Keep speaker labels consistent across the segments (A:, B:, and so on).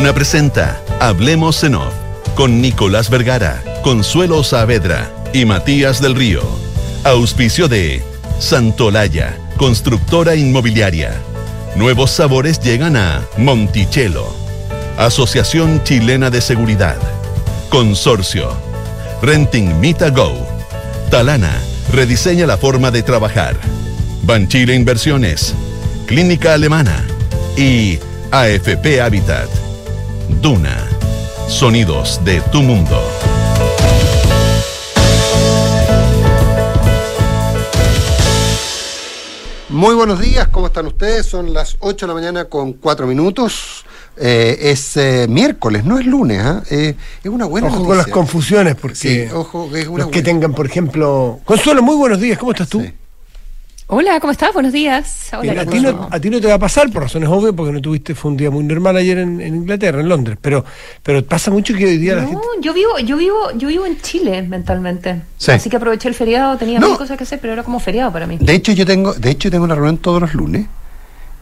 A: Duna presenta Hablemos en Off con Nicolás Vergara, Consuelo Saavedra y Matías del Río. Auspicio de Santolaya, constructora inmobiliaria. Nuevos sabores llegan a Monticello. Asociación Chilena de Seguridad. Consorcio. Renting Mita Go. Talana. Rediseña la forma de trabajar. Banchile Inversiones. Clínica Alemana. Y AFP Habitat. Duna. Sonidos de tu mundo.
B: Muy buenos días, ¿cómo están ustedes? Son las 8 de la mañana con 4 minutos. Eh, es eh, miércoles, no es lunes. ¿ah? Eh, es una buena
C: Ojo
B: noticia.
C: con las confusiones, porque
B: Sí, ojo, es una
C: los que tengan, por ejemplo... Consuelo, muy buenos días, ¿cómo estás tú?
B: Sí.
D: Hola, ¿cómo estás? Buenos días. Hola,
C: Bien, a,
D: ¿qué
C: ti no, a ti no te va a pasar por razones obvias, porque no tuviste, fue un día muy normal ayer en, en Inglaterra, en Londres, pero, pero pasa mucho que hoy día la
D: No,
C: gente...
D: yo vivo, yo vivo, yo vivo en Chile mentalmente.
B: Sí.
D: Así que aproveché el feriado, tenía
B: No.
D: mil cosas que hacer, pero era como feriado para mí.
B: De hecho, yo tengo, de hecho, tengo una reunión todos los lunes.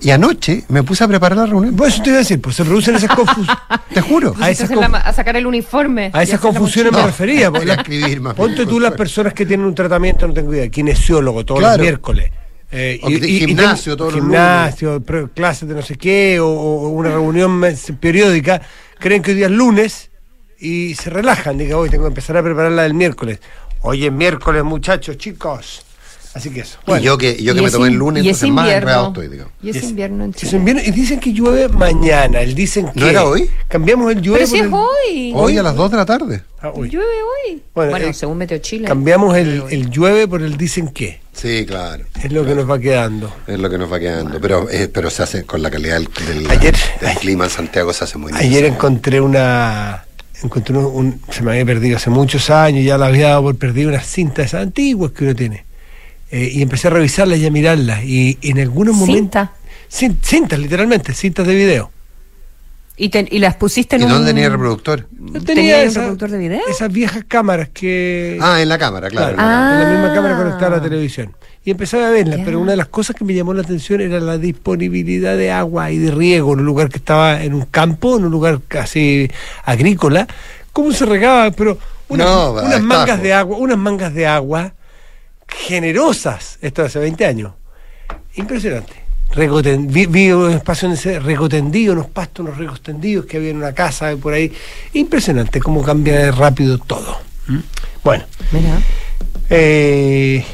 B: Y anoche me puse a preparar la reunión.
C: Pues eso te iba a decir, pues se producen esas confusiones.
B: Te juro.
C: a esas,
D: la
C: conf-
D: a sacar el uniforme.
C: a esas
D: la
C: confusiones me
B: No,
C: refería. porque la-
B: escribir más
C: ponte
B: bien,
C: tú las personas que tienen un tratamiento, no tengo idea, kinesiólogo todos
B: Claro.
C: los miércoles. Eh,
B: gimnasio todos los
C: gimnasio, clases de no sé qué, o, o una reunión mes- periódica, creen que hoy día es lunes y se relajan, diga, hoy tengo que empezar a preparar la del miércoles. Hoy es miércoles, muchachos, chicos. Así que eso.
B: y yo que, yo que
D: Y
B: me tomé el lunes,
D: y es
B: entonces más enredado estoy, digo.
D: Y es,
C: Es-
D: invierno en
C: Es
D: Chile.
C: invierno, y dicen que llueve mañana. El dicen que.
B: ¿No era hoy?
C: Cambiamos el llueve.
D: Pero si es
C: el-
D: hoy.
B: Hoy a las 2 de la tarde.
C: Ah, hoy.
D: Llueve hoy.
C: Bueno,
D: Bueno,
C: eh,
D: según Meteo Chile.
C: Cambiamos el, el llueve por el dicen que.
B: Sí, claro.
C: Es lo que nos va quedando.
B: Es lo que nos va quedando. Pero, eh, pero se hace con la calidad del, del-
C: Ayer-
B: del clima en Santiago, se hace muy
C: Ayer
B: necesario.
C: encontré una. Encontré un, un- Se me había perdido hace muchos años, ya la había dado por perdido unas cintas esas antiguas que uno tiene. Eh, y empecé a revisarlas y a mirarlas. Y en algunos momentos.
D: Cinta.
C: Cin- cintas, literalmente, cintas de video.
D: ¿Y, te- y las pusiste en
B: ¿Y
D: un...
B: dónde tenía el reproductor?
C: Yo
D: ¿Tenía un reproductor de video?
C: Esas viejas cámaras que.
B: Ah, en la cámara, claro.
C: Claro, en la misma
D: Ah.
C: cámara conectada a la televisión. Y empezaba a verlas,
D: Ya.
C: pero una de las cosas que me llamó la atención era la disponibilidad de agua y de riego en un lugar que estaba en un campo, en un lugar casi agrícola. ¿Cómo se regaba? Pero unas,
B: No,
C: unas mangas de agua, unas mangas de agua generosas, esto hace 20 años. Impresionante. Vi, vi un espacio donde se rego tendido, unos pastos, unos regos tendidos que había en una casa por ahí. Impresionante cómo cambia de rápido todo. ¿Mm? Bueno,
D: Mira.
C: eh,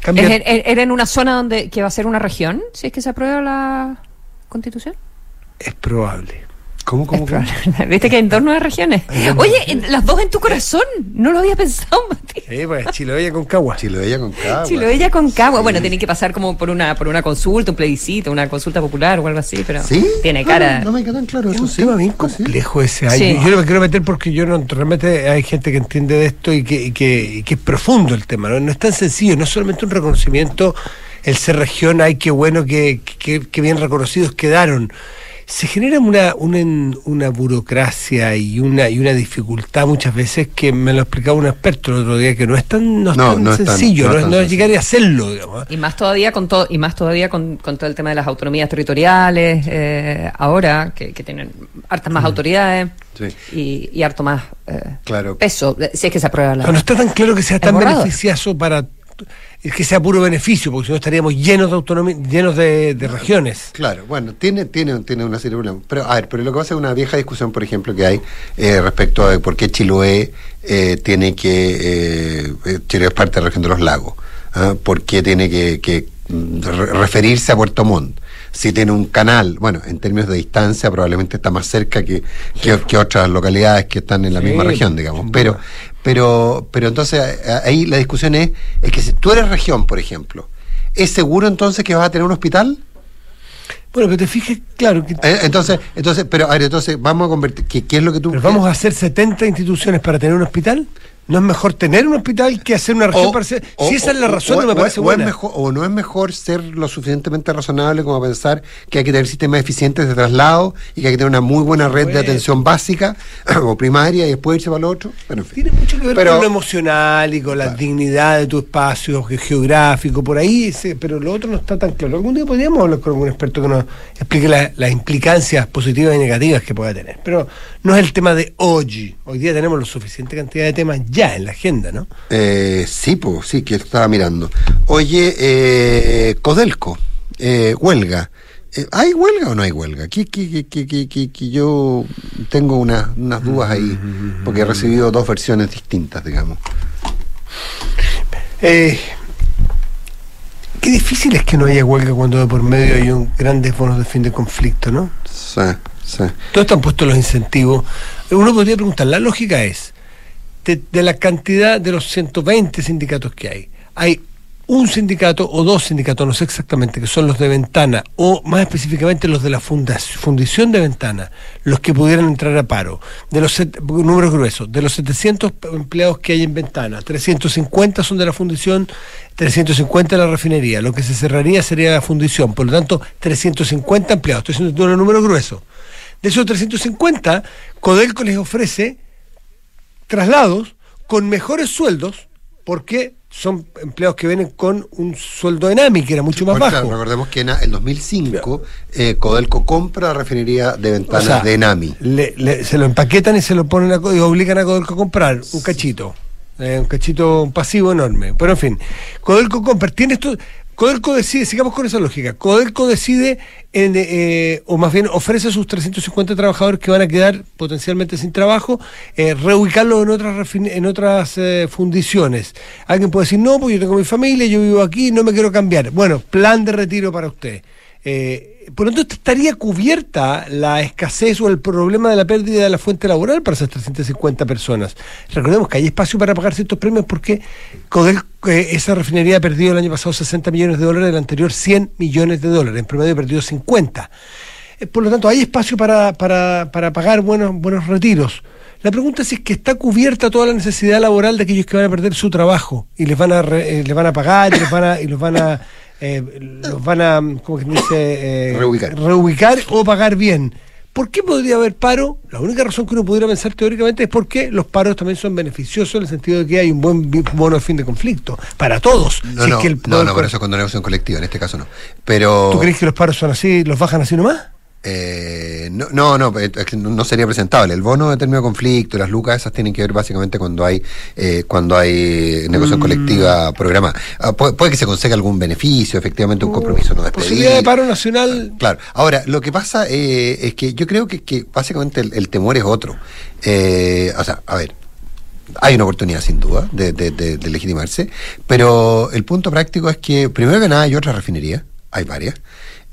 C: cambia-
D: ¿Es- es- ¿Era en una zona donde que va a ser una región? Si es que se aprueba la constitución.
C: es probable.
B: ¿Cómo, cómo, cómo?
D: Viste que hay en torno de regiones. Oye, en- las dos en tu corazón. No lo había pensado, Mati.
C: Sí, pues Chiloé con Cagua.
B: Chiloella con cagua.
D: Chiloella con Cagua. Bueno, tiene que pasar como por una por una consulta, un plebiscito, una consulta popular o algo así, pero
B: ¿Sí?
D: tiene cara.
B: No, no me queda tan claro
C: Es
B: eso,
C: un
B: sí.
C: tema bien complejo ese. Ay,
D: Sí.
C: Yo no me quiero meter porque yo no realmente hay gente que entiende de esto y que, y que, y que es profundo el tema. ¿no? No es tan sencillo, no es solamente un reconocimiento, el ser región, ay, qué bueno, que, que, que bien reconocidos quedaron. Se genera una, una, una burocracia y una, y una dificultad muchas veces que me lo explicaba un experto el otro día, que no es tan, no es
B: No,
C: tan
B: no es tan-
C: sencillo,
B: no
C: no,
B: es
C: es-
B: tan
C: no es
B: sencillo.
C: llegar y hacerlo, digamos.
D: Y más todavía con todo, y más todavía con, con todo el tema de las autonomías territoriales, eh, ahora, que, que tienen hartas más autoridades
B: Sí.
D: y, y harto más eh,
B: Claro.
D: peso, si es que se aprueba la.
C: Pero no está tan claro que sea tan beneficioso para es que sea puro beneficio, porque si no estaríamos llenos de autonomía, llenos de, de regiones.
B: Claro, bueno, tiene, tiene, tiene una serie de problemas. Pero, a ver, pero lo que pasa es una vieja discusión, por ejemplo, que hay eh, respecto a por qué Chiloé eh, tiene que. Eh, eh, Chiloé es parte de la región de los lagos. ¿ah? ¿Por qué tiene que, que, mm, re- referirse a Puerto Montt? Si tiene un canal, bueno, en términos de distancia, probablemente está más cerca que, que, que otras localidades que están en la
C: Sí,
B: misma región, digamos. Pero. Pero, pero entonces ahí la discusión es, es que si tú eres región, por ejemplo, ¿es seguro entonces que vas a tener un hospital?
C: Bueno, pero te fijas, claro, que
B: Eh, Entonces, entonces, pero a ver, entonces vamos a convertir, ¿qué, qué es lo que tú
C: pero vamos a hacer 70 instituciones para tener un hospital. ¿No es mejor tener un hospital que hacer una región parcial? Si esa es la razón, no me parece buena.
B: mejor, o no es mejor ser lo suficientemente razonable como pensar que hay que tener sistemas eficientes de traslado y que hay que tener una muy buena red de atención básica o primaria y después irse para lo otro.
C: Tiene mucho que ver con lo emocional y con la dignidad de tu espacio geográfico, por ahí, pero lo otro no está tan claro. Algún día podríamos hablar con algún experto que nos explique las implicancias positivas y negativas que pueda tener. Pero no es el tema de hoy. Hoy día tenemos la suficiente cantidad de temas ya en la agenda, ¿no?
B: Eh, sí, pues sí, que estaba mirando. Oye, eh, Codelco, eh, huelga. ¿Hay huelga o no hay huelga? Que, que, yo tengo unas dudas ahí, porque he recibido dos versiones distintas, digamos.
C: qué difícil es que no haya huelga cuando de por medio hay un grandes bonos de fin de conflicto, ¿no?
B: Sí, sí.
C: Todos están puestos los incentivos. Uno podría preguntar, la lógica es, de, la cantidad de los 120 sindicatos que hay, hay un sindicato o dos sindicatos, no sé exactamente, que son los de Ventana, o más específicamente los de la fundición de Ventana, los que pudieran entrar a paro, de los números gruesos, de los 700 empleados que hay en Ventana, 350 son de la fundición, 350 de la refinería, lo que se cerraría sería la fundición, por lo tanto, 350 empleados, estoy haciendo un número grueso. De esos 350, Codelco les ofrece traslados con mejores sueldos, porque son empleados que vienen con un sueldo ENAMI que era mucho más bajo.
B: recordemos que en 2005 eh, Codelco compra la refinería de ventanas de ENAMI.
C: se lo empaquetan y se lo ponen a, y obligan a Codelco a comprar un cachito. Eh, un cachito pasivo enorme. Pero en fin, Codelco compra. Tiene esto, Codelco decide, sigamos con esa lógica, Codelco decide, eh, o más bien ofrece a sus 350 trabajadores que van a quedar potencialmente sin trabajo, eh, reubicarlos en otras, en otras eh, fundiciones. Alguien puede decir, no, pues yo tengo mi familia, yo vivo aquí, no me quiero cambiar. Bueno, plan de retiro para usted. Eh, por lo tanto, estaría cubierta la escasez o el problema de la pérdida de la fuente laboral para esas 350 personas. Recordemos que hay espacio para pagar ciertos premios porque eh, esa refinería ha perdido el año pasado 60 millones de dólares, el anterior 100 millones de dólares, en promedio perdido 50. Eh, por lo tanto, hay espacio para, para, para pagar buenos, buenos retiros. La pregunta es si es que está cubierta toda la necesidad laboral de aquellos que van a perder su trabajo y les van a, les van a pagar y, les van y los van a eh, los van a, ¿cómo dice?
B: Eh, reubicar.
C: reubicar o pagar bien. ¿Por qué podría haber paro? La única razón que uno pudiera pensar teóricamente es porque los paros también son beneficiosos en el sentido de que hay un buen bono de fin de conflicto para todos.
B: No, no, no, no, por eso cuando negociación colectiva, en este caso no. Pero...
C: ¿Tú crees que los paros son así, los bajan así nomás?
B: Eh, no, no, no, no sería presentable. El bono de término de conflicto, las lucas esas tienen que ver básicamente cuando hay eh, cuando hay negociación mm. colectiva programada. Ah, puede, que se consiga algún beneficio, efectivamente un compromiso no
C: despedido. Posibilidad de paro nacional.
B: Ah, claro. Ahora, lo que pasa eh, es que yo creo que, que básicamente el, temor es otro. Eh, o sea, a ver, hay una oportunidad sin duda de, de, de, legitimarse, pero el punto práctico es que primero que nada hay otra refinería, hay varias.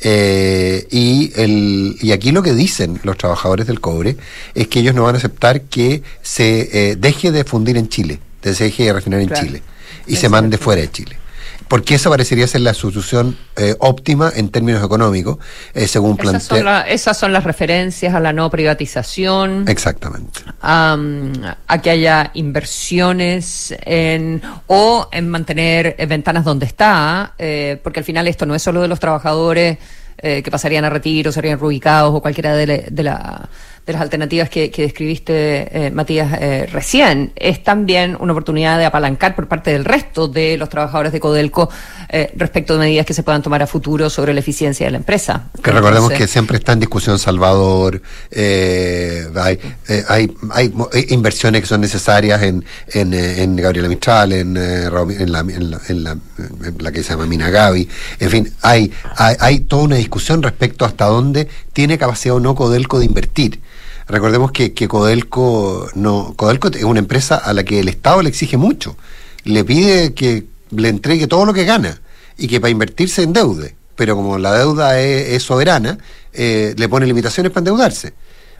B: Eh, y, el, y aquí lo que dicen los trabajadores del cobre es que ellos no van a aceptar que se eh, deje de fundir en Chile, que se deje de refinar en Chile y se mande fuera de Chile porque esa parecería ser la solución eh, óptima en términos económicos, eh, según plantea.
D: esas son las referencias a la no privatización.
B: Exactamente.
D: a que haya inversiones en, o en mantener ventanas donde está, eh, porque al final esto no es solo de los trabajadores que pasarían a retiro, serían reubicados o cualquiera de la de las alternativas que, describiste, eh, Matías, eh, recién, es también una oportunidad de apalancar por parte del resto de los trabajadores de Codelco eh, respecto de medidas que se puedan tomar a futuro sobre la eficiencia de la empresa.
B: Que recordemos que siempre está en discusión Salvador, hay, hay, hay, inversiones que son necesarias en, en, en Gabriela Mistral, en, en, la, en, la, que se llama Minagavi, en fin, hay, hay, hay toda una discusión respecto hasta dónde tiene capacidad o no Codelco de invertir. Recordemos que, que Codelco, no, Codelco es una empresa a la que el Estado le exige mucho. Le pide que le entregue todo lo que gana y que para invertirse endeude. Pero como la deuda es, soberana, eh, le pone limitaciones para endeudarse.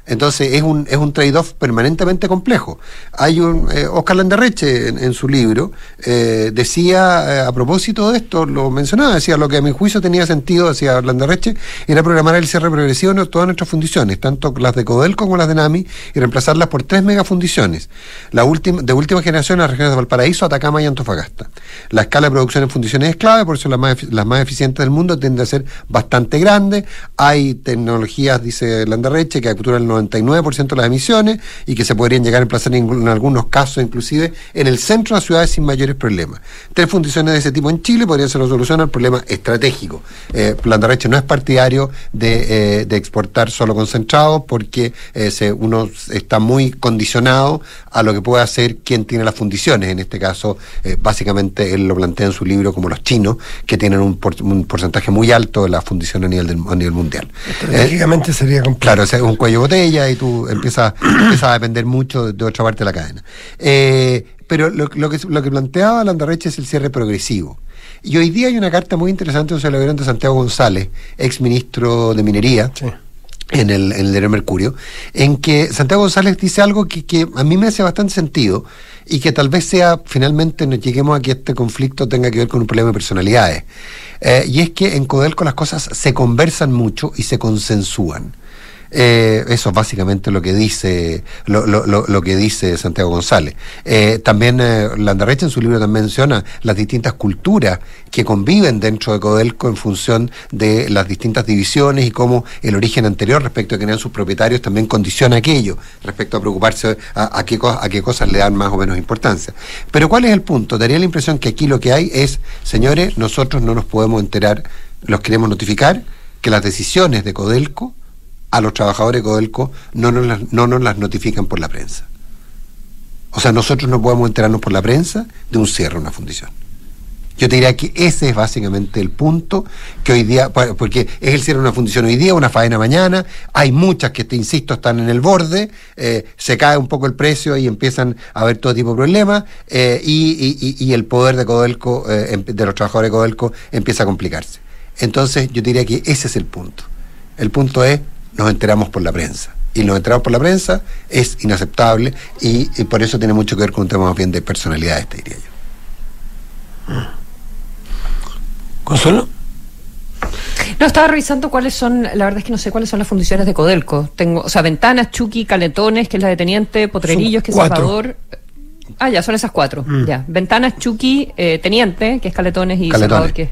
B: Entonces es un, es un trade-off permanentemente complejo. Hay un eh, Oscar Landerreche en, su libro eh, decía eh, a propósito de esto, lo mencionaba, decía lo que a mi juicio tenía sentido, decía Landerreche, era programar el cierre progresivo de todas nuestras fundiciones, tanto las de Codelco como las de NAMI, y reemplazarlas por tres megafundiciones, la última, de última generación en las regiones de Valparaíso, Atacama y Antofagasta. La escala de producción en fundiciones es clave, por eso las más, las más eficientes del mundo tienden a ser bastante grandes. Hay tecnologías, dice Landerreche, que capturan el 99% de las emisiones y que se podrían llegar a emplazar en, algunos casos, inclusive en el centro de las ciudades sin mayores problemas. Tres fundiciones de ese tipo en Chile podrían ser la solución al problema estratégico. Eh, Landarreche no es partidario de, eh, exportar solo concentrados porque eh, se, uno está muy condicionado a lo que puede hacer quien tiene las fundiciones. En este caso, eh, básicamente él lo plantea en su libro como los chinos, que tienen un, porcentaje muy alto de la fundición a nivel, a nivel mundial.
C: Estratégicamente sería complejo.
B: Claro, es un cuello botella y tú empiezas, a depender mucho de, otra parte de la cadena. Eh, pero lo, que, lo que planteaba Landarreche es el cierre progresivo. Y hoy día hay una carta muy interesante de de Santiago González, ex ministro de Minería. En el, en el Mercurio, en que Santiago González dice algo que, que a mí me hace bastante sentido y que tal vez sea finalmente nos lleguemos a que este conflicto tenga que ver con un problema de personalidades. Eh, y es que en Codelco las cosas se conversan mucho y se consensúan. Eh, eso es básicamente lo que dice, lo, lo, lo, que dice Santiago González. Eh, también eh, en su libro también menciona las distintas culturas que conviven dentro de Codelco en función de las distintas divisiones y cómo el origen anterior respecto a que eran sus propietarios también condiciona aquello, respecto a preocuparse a, qué, a qué cosas le dan más o menos importancia. Pero ¿cuál es el punto? Daría la impresión que aquí lo que hay es, señores, nosotros no nos podemos enterar, los queremos notificar, que las decisiones de Codelco a los trabajadores de Codelco no nos, las, no las notifican por la prensa. O sea, nosotros no podemos enterarnos por la prensa de un cierre de una fundición. Yo te diría que ese es básicamente el punto que hoy día, porque es el cierre de una fundición hoy día, una faena mañana, hay muchas que, te insisto, están en el borde, eh, se cae un poco el precio y empiezan a haber todo tipo de problemas eh, y, el poder de Codelco, eh, em, de los trabajadores de Codelco empieza a complicarse. Entonces yo diría que ese es el punto. El punto es nos enteramos por la prensa. Y nos enteramos por la prensa es inaceptable y, por eso tiene mucho que ver con un tema más bien de personalidad, este diría yo.
C: ¿Consuelo?
D: No, estaba revisando cuáles son, la verdad es que no sé cuáles son las fundiciones de Codelco. Tengo, o sea, Ventanas, Chucky, Caletones, que es la de Teniente, Potrerillos, que es Salvador. Ah, ya, son esas cuatro. Mm. Ya. Ventanas, Chucky, eh, Teniente, que es Caletones, y Salvador, que es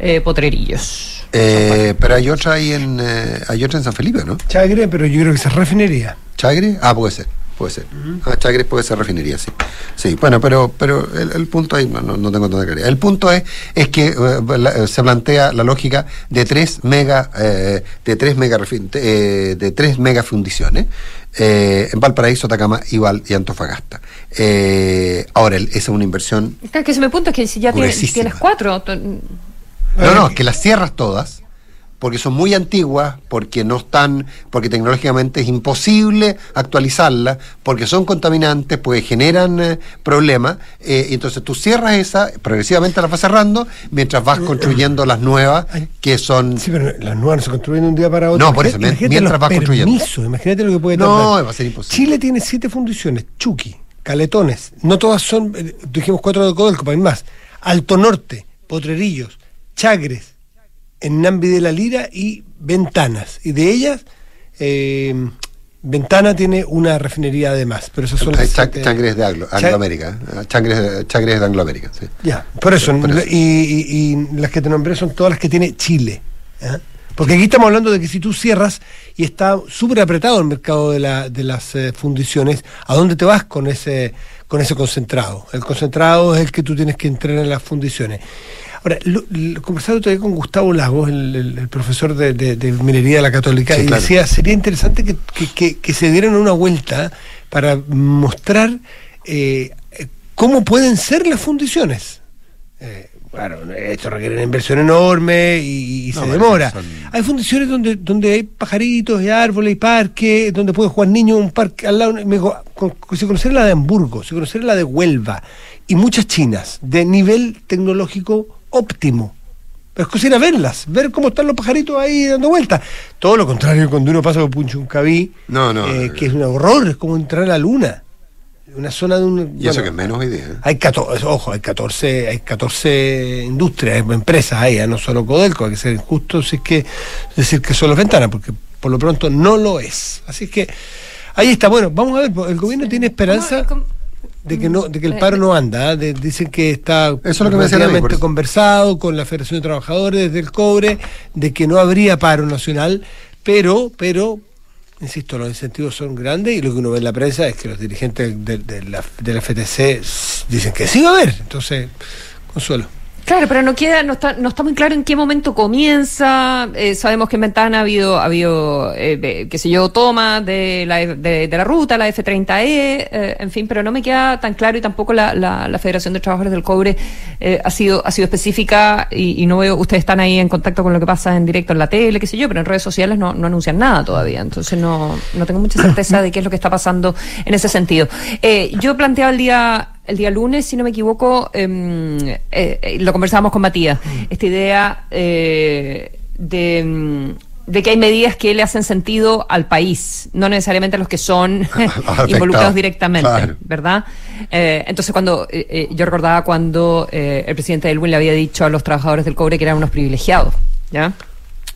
D: eh, Potrerillos.
B: Eh, pero hay otra ahí en eh, hay otra en San Felipe, ¿no?
C: Chagre, pero yo creo que es refinería.
B: ¿Chagre? Ah, puede ser, puede ser. Ah, Chagre puede ser refinería, sí. Sí, bueno, pero pero el, punto ahí, no, no, tengo tanta claridad. El punto es, es que eh, se plantea la lógica de tres mega, de tres mega de tres mega fundiciones. en Valparaíso, Atacama y, y Antofagasta. ahora, esa es una inversión.
D: que se me punto es que si ya tienes, tienes cuatro,
B: no, no, que las cierras todas, porque son muy antiguas, porque no están, porque tecnológicamente es imposible actualizarlas, porque son contaminantes, porque generan eh, problemas, eh, y entonces tú cierras esa, progresivamente las vas cerrando, mientras vas construyendo las nuevas, que son...
C: Sí, pero las nuevas no se construyen de un día para otro.
B: No, por eso, mientras vas construyendo.
C: Imagínate lo que puede
B: No, va a ser imposible.
C: Chile tiene siete fundiciones, Chucky, Caletones, no todas son, eh, dijimos cuatro de Codelco, para ir más, Alto Norte, Potrerillos, Chagres, en Nambi de la Lira y Ventanas. Y de ellas, eh, Ventana tiene una refinería además, pero esas son
B: las Chagres de Anglo, Angloamérica, ¿eh? Chagres, Chagres de Angloamérica, sí.
C: Ya, por eso, Y, las que te nombré son todas las que tiene Chile. ¿eh? Porque aquí estamos hablando de que si tú cierras y está súper apretado el mercado de, la, de las fundiciones, ¿a dónde te vas con ese, con ese concentrado? El concentrado es el que tú tienes que entrar en las fundiciones. Ahora, lo, conversaba todavía con Gustavo Lagos, el, profesor de, minería de la Católica, y decía, sería interesante que, se dieran una vuelta para mostrar eh, cómo pueden ser las fundiciones. Eh, claro, esto requiere una inversión enorme y, se demora. Hay fundiciones donde, donde hay pajaritos, y árboles, y parques, donde puede jugar niños, un parque al lado. Me dijo, se conocerá la de Hamburgo, se conocerá la de Huelva, y muchas chinas, de nivel tecnológico óptimo. es cocina verlas, ver cómo están los pajaritos ahí dando vueltas. Todo lo contrario, cuando uno pasa por Punchuncaví,
B: No, no,
C: eh,
B: no,
C: que es un horror, es como entrar a la luna. Una zona de un.
B: Y eso
C: bueno,
B: que es menos hoy día. ¿eh?
C: Hay 14, ojo, hay 14, hay 14 industrias, empresas ahí, ¿eh? no solo Codelco, hay que ser injusto si es que decir que son las ventanas, porque por lo pronto no lo es. Así que ahí está, bueno, vamos a ver, el gobierno tiene esperanza
D: ¿Cómo- cómo-
C: de que no, de que el
D: Eh,
C: paro no anda, ¿eh? De- dicen que está
B: Eso es lo que me mí, eso.
C: conversado con la Federación de Trabajadores del Cobre, de que no habría paro nacional, pero, pero, insisto, los incentivos son grandes y lo que uno ve en la prensa es que los dirigentes de, la, de la FTC dicen que sí va a haber. Entonces, consuelo.
D: Claro, pero no queda, no está, no está muy claro en qué momento comienza. Eh, sabemos que en Ventana ha habido, ha habido, eh, qué sé yo, toma de la, de, la ruta, la F30E, eh, en fin, pero no me queda tan claro y tampoco la, la, Federación de Trabajadores del Cobre eh, ha sido, ha sido específica y, y no veo, ustedes están ahí en contacto con lo que pasa en directo en la tele, qué sé yo, pero en redes sociales no, no anuncian nada todavía, entonces no, no tengo mucha certeza de qué es lo que está pasando en ese sentido. Yo planteaba el día el día lunes, si no me equivoco, em, eh, eh, lo conversábamos con Matías, esta idea eh, de, mm, de que hay medidas que le hacen sentido al país, no necesariamente a los que son involucrados directamente,
B: claro.
D: ¿verdad? Eh, entonces, cuando yo recordaba cuando eh, el presidente Elwin le había dicho a los trabajadores del cobre que eran unos privilegiados, ¿ya?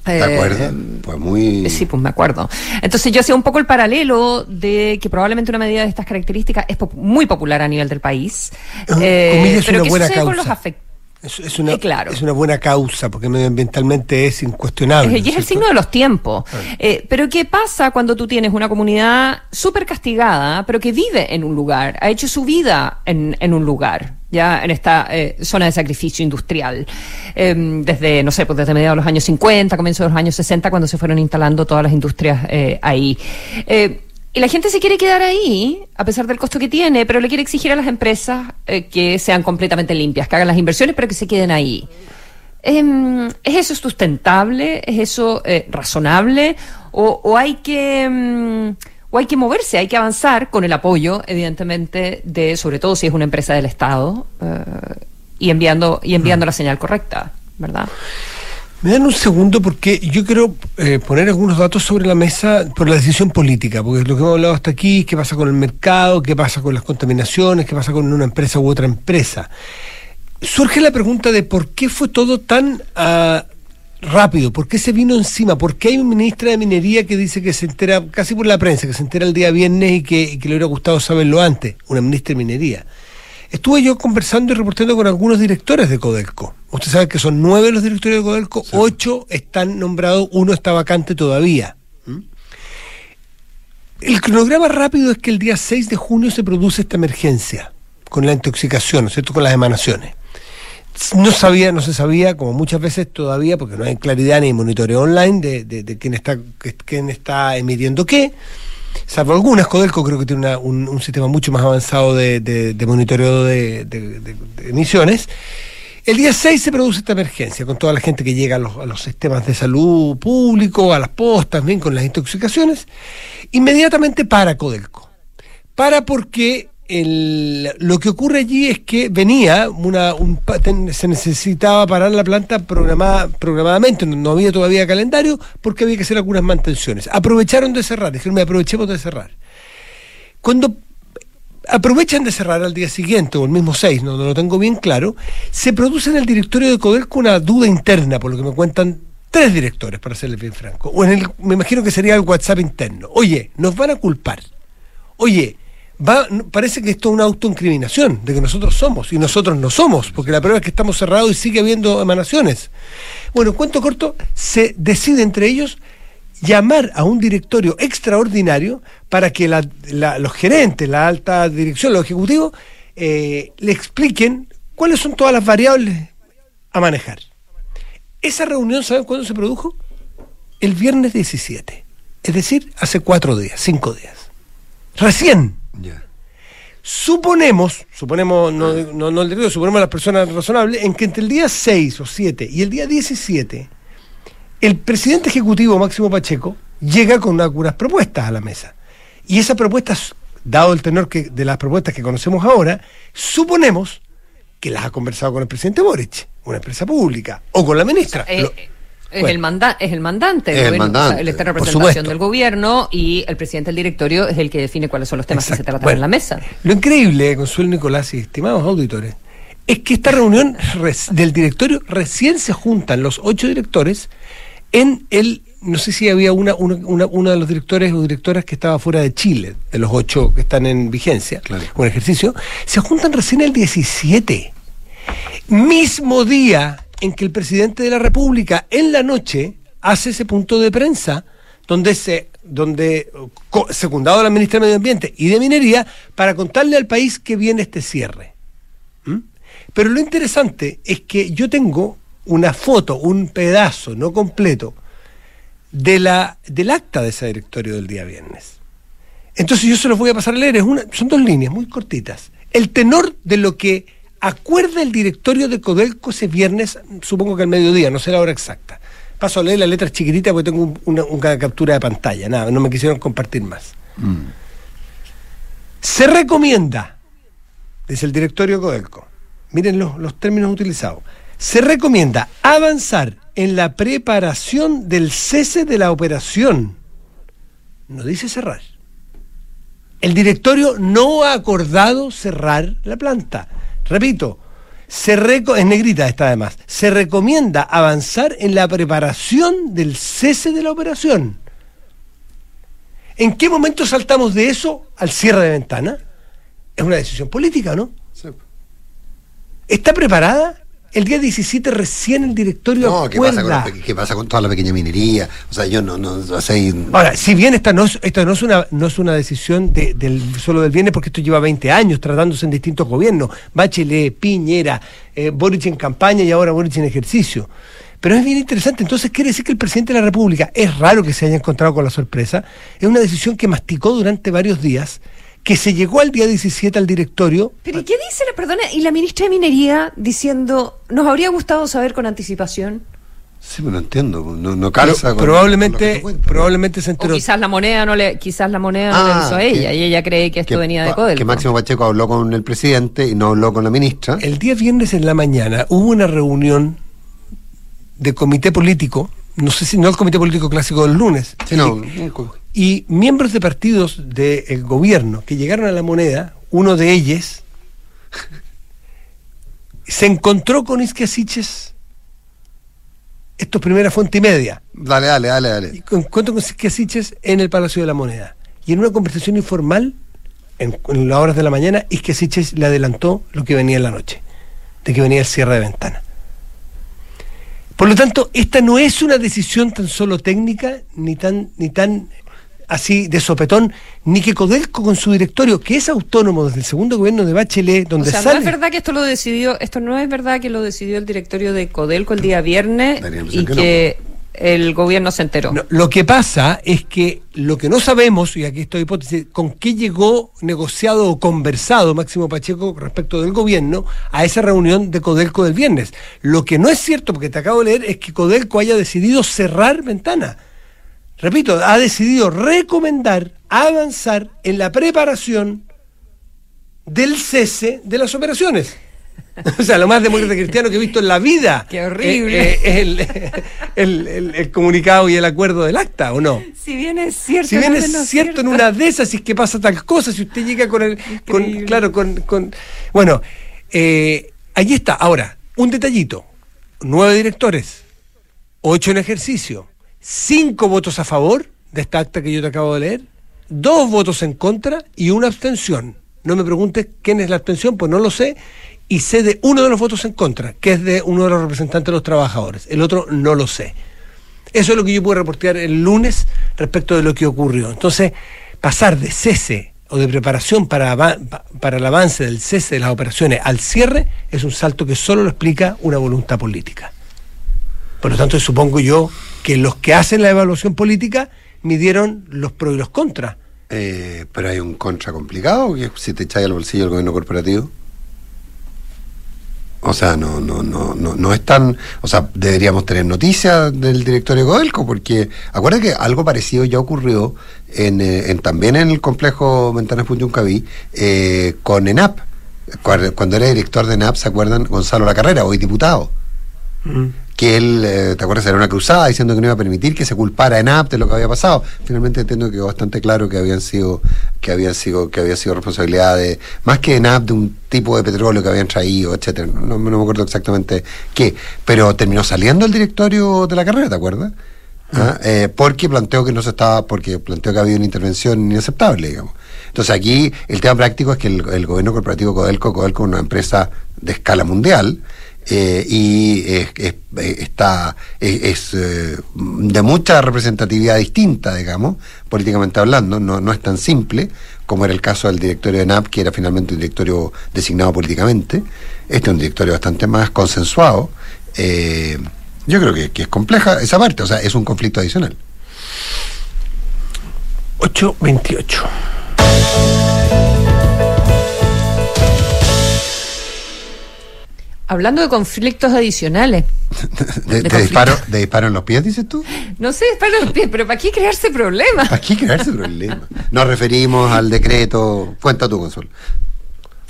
B: ¿Te
D: Eh,
B: acuerdas? Pues muy.
D: eh, Sí, pues me acuerdo. Entonces yo hacía un poco el paralelo de que probablemente una medida de estas características es pop- muy popular a nivel del país. eh,
C: Comillas, es
D: pero
C: una
D: ¿qué
C: buena
D: sucede con los
C: causa. Es, es una,
D: Eh, claro.
C: es una buena causa, porque medioambientalmente es incuestionable.
D: Eh, Y es el signo de los tiempos. Eh, pero ¿qué pasa cuando tú tienes una comunidad súper castigada, pero que vive en un lugar, ha hecho su vida en, en un lugar? Ya en esta eh, zona de sacrificio industrial, Eh, desde, no sé, pues desde mediados de los años 50, comienzo de los años 60, cuando se fueron instalando todas las industrias eh, ahí. Eh, y la gente se quiere quedar ahí, a pesar del costo que tiene, pero le quiere exigir a las empresas que sean completamente limpias, que hagan las inversiones, pero que se queden ahí. Em, ¿Es eso sustentable? ¿Es eso razonable? ¿O, o hay que em, o hay que moverse, hay que avanzar con el apoyo, evidentemente, de, sobre todo si es una empresa del Estado, eh, y enviando, y enviando la señal correcta, ¿verdad?
C: Me dan un segundo porque yo quiero eh, poner algunos datos sobre la mesa por la decisión política, porque lo que hemos hablado hasta aquí, qué pasa con el mercado, qué pasa con las contaminaciones, qué pasa con una empresa u otra empresa. Surge la pregunta de por qué fue todo tan ah, rápido, por qué se vino encima, por qué hay un ministra de Minería que dice que se entera, casi por la prensa, que se entera el día viernes y que, y que le hubiera gustado saberlo antes, una ministra de Minería. Estuve yo conversando y reportando con algunos directores de Codelco. Usted sabe que son nueve los directores de Codelco, ocho están nombrados, uno está vacante todavía. ¿Mm? El cronograma rápido es que el día 6 de junio se produce esta emergencia con la intoxicación, ¿no es cierto?, con las emanaciones. No sabía, no se sabía, como muchas veces todavía, porque no hay claridad ni monitoreo online de, de- quién está quién está emitiendo qué. Salvo algunas, Codelco creo que tiene un, sistema mucho más avanzado de, monitoreo de emisiones. El día 6 se produce esta emergencia con toda la gente que llega a los, a los sistemas de salud público, a las postas, bien, con las intoxicaciones. Inmediatamente para Codelco. Para porque lo que ocurre allí es que venía una se necesitaba parar la planta programada, programadamente, no, había todavía calendario porque había que hacer algunas mantenciones. Aprovecharon de cerrar, dijeron, "Me aprovechemos de cerrar. Cuando aprovechan de cerrar al día siguiente o el mismo 6, no, no lo tengo bien claro, se produce en el directorio de Codelco una duda interna, por lo que me cuentan tres directores, para serles bien franco. O en el, me imagino que sería el WhatsApp interno. Oye, nos van a culpar. Oye, va, parece que esto es una autoincriminación de que nosotros somos y nosotros no somos, porque la prueba es que estamos cerrados y sigue habiendo emanaciones. Bueno, cuento corto, se decide entre ellos llamar a un directorio extraordinario para que los gerentes, la alta dirección, los ejecutivos, eh, le expliquen cuáles son todas las variables a manejar. Esa reunión, ¿saben cuándo se produjo? El viernes 17, es decir, hace cuatro días, cinco días. Recién. Suponemos, suponemos, no, no, no el directorio, suponemos las personas razonables, en que entre el día 6 o 7 y el día 17, el presidente ejecutivo Máximo Pacheco llega con algunas propuestas a la mesa. Y esas propuestas, dado el tenor que, de las propuestas que conocemos ahora, suponemos que las ha conversado con el presidente Boric. una empresa pública, o con la ministra.
D: Eh,
C: Lo-
D: es,
C: bueno.
D: el manda es el mandante,
B: Es el
D: gobierno,
B: mandante,
D: o sea, él está en representación del gobierno y el presidente del directorio es el que define cuáles son los temas que se tratan
C: Bueno,
D: en la mesa.
C: Lo increíble, Consuelo Nicolás y estimados auditores, es que esta reunión del directorio recién se juntan los ocho directores en el, no sé si había una, una, una- uno de los directores o directoras que estaba fuera de Chile, de los ocho que están en vigencia,
B: Claro.
C: o en ejercicio, se juntan recién el 17. Mismo día en que el presidente de la República en la noche hace ese punto de prensa donde se donde secundado a la ministra de Medio Ambiente y de Minería para contarle al país que viene este cierre. ¿Mm? Pero lo interesante es que yo tengo una foto, un pedazo no completo de la del acta de ese directorio del día viernes. Entonces yo se los voy a pasar a leer, es una, son dos líneas muy cortitas. El tenor de lo que acuerda el directorio de Codelco ese viernes, supongo que al mediodía, no sé la hora exacta. Paso a leer las letras chiquititas porque tengo un- una, una captura de pantalla, nada, no me quisieron compartir más. Se recomienda, dice el directorio de Codelco, miren los, los términos utilizados, se recomienda avanzar en la preparación del cese de la operación. No dice cerrar. El directorio no ha acordado cerrar la planta. Repito, se reco en negrita está además. Se recomienda avanzar en la preparación del cese de la operación. ¿En qué momento saltamos de eso al cierre de ventana? Es una decisión política, ¿no?
B: Sí.
C: ¿Está preparada? El día 17 recién el directorio
B: No, ¿qué pasa, con
C: acuerda.
B: la pe- qué pasa con toda la pequeña minería? O sea, yo no, no, o sea, y-
C: Ahora, si bien esta no es, esta no es una no es una decisión de- del solo del viernes, porque esto lleva 20 años tratándose en distintos gobiernos, Bachelet, Piñera, eh, Boric en campaña y ahora Boric en ejercicio. Pero es bien interesante, entonces quiere decir que el presidente de la República, es raro que se haya encontrado con la sorpresa, es una decisión que masticó durante varios días, que se llegó al día 17 al directorio.
D: Pero ¿y qué dice la perdona y la ministra de Minería diciendo nos habría gustado saber con anticipación?
B: sí, pero no entiendo, no, no
C: Pero
B: calza con lo que
C: probablemente, probablemente se
D: O
C: enteró.
D: quizás la moneda no le quizás la moneda no le
B: Ah,
D: avisó a
B: que-
D: ella y ella cree que esto
B: que
D: venía de Codelco.
B: Que Máximo Pacheco habló con el presidente y no habló con la ministra.
C: El día viernes en la mañana hubo una reunión de comité político, no sé si no el comité político clásico del lunes,
B: Sí, no,
C: y, y miembros de partidos del gobierno que llegaron a la moneda, uno de ellos se encontró con Isquiasiches, esto es primera fuente y media,
B: dale, dale, dale,
C: y
B: dale.
C: con- encuentro con Isquiasiches en el Palacio de la Moneda. Y en una conversación informal, en, en las horas de la mañana, Isquiasiches le adelantó lo que venía en la noche, de que venía el cierre de ventana. Por lo tanto, esta no es una decisión tan solo técnica, ni tan, ni tan así de sopetón, ni que Codelco con su directorio, que es autónomo desde el segundo gobierno de Bachelet,
D: O
C: donde
D: sea,
C: sale...
D: no es verdad que esto lo decidió, esto no es verdad que lo decidió el directorio de Codelco el día viernes y
B: que
D: el gobierno se enteró.
C: Lo que pasa es que lo que no sabemos, y aquí estoy hipótesis, con qué llegó negociado o conversado Máximo Pacheco respecto del gobierno a esa reunión de Codelco del viernes. Lo que no es cierto, porque te acabo de leer, es que Codelco haya decidido cerrar ventana. Repito, ha decidido recomendar avanzar en la preparación del cese de las operaciones. O sea, lo más demócrata cristiano que he visto en la vida.
D: Qué horrible.
C: Eh, eh, es el, el- el- el comunicado y el acuerdo del acta, ¿o no?
D: Si bien es cierto,
C: Si bien es cierto, en una de esas, si es que pasa tal cosa, si usted llega con el. Con, claro, con, con- Bueno, eh, allí está. Ahora, un detallito: nueve directores, ocho en ejercicio, cinco votos a favor de esta acta que yo te acabo de leer, dos votos en contra y una abstención. No me preguntes quién es la abstención, pues no lo sé. Y sé de uno de los votos en contra, que es de uno de los representantes de los trabajadores. El otro no lo sé. Eso es lo que yo puedo reportear el lunes respecto de lo que ocurrió. Entonces, pasar de cese o de preparación para, para el avance del cese de las operaciones al cierre es un salto que solo lo explica una voluntad política. Por lo tanto, supongo yo que los que hacen la evaluación política midieron los pros y los contras.
B: Eh, pero hay un contra complicado, que si te echáis al bolsillo el gobierno corporativo. O sea, no, no, no, no, no es tan, o sea, deberíamos tener noticias del directorio Codelco, porque acuérdate que algo parecido ya ocurrió en, eh, también en el complejo Ventanas Punchuncaví eh, con ENAP. Cuando era director de ENAP, ¿se acuerdan? Gonzalo La Carrera, hoy diputado. Mm. Que él, eh, ¿te acuerdas? Era una cruzada diciendo que no iba a permitir que se culpara a ENAP de lo que había pasado. Finalmente entiendo que quedó bastante claro que habían sido, que habían sido, que había sido responsabilidad de, más que ENAP, de un tipo de petróleo que habían traído, etcétera. No, no me acuerdo exactamente qué. Pero terminó saliendo el directorio de la carrera, ¿te acuerdas? ¿Ah? Eh, porque planteó que no se estaba, porque planteó que había una intervención inaceptable, digamos. Entonces aquí el tema práctico es que el, gobierno corporativo Codelco, Codelco es una empresa de escala mundial, eh, y está es, eh, de mucha representatividad distinta, digamos, políticamente hablando, no, no es tan simple como era el caso del directorio de NAP, que era finalmente un directorio designado políticamente. Este es un directorio bastante más consensuado. Eh, yo creo que, que, es compleja esa parte, o sea, es un conflicto adicional.
C: 828.
D: Hablando de conflictos adicionales.
B: ¿De, disparo, ¿De disparo en los pies, dices tú?
D: No sé, disparo en los pies, pero ¿para qué crearse problemas?
B: ¿Para qué crearse problemas? Nos referimos al decreto. Cuenta tú, Consuelo.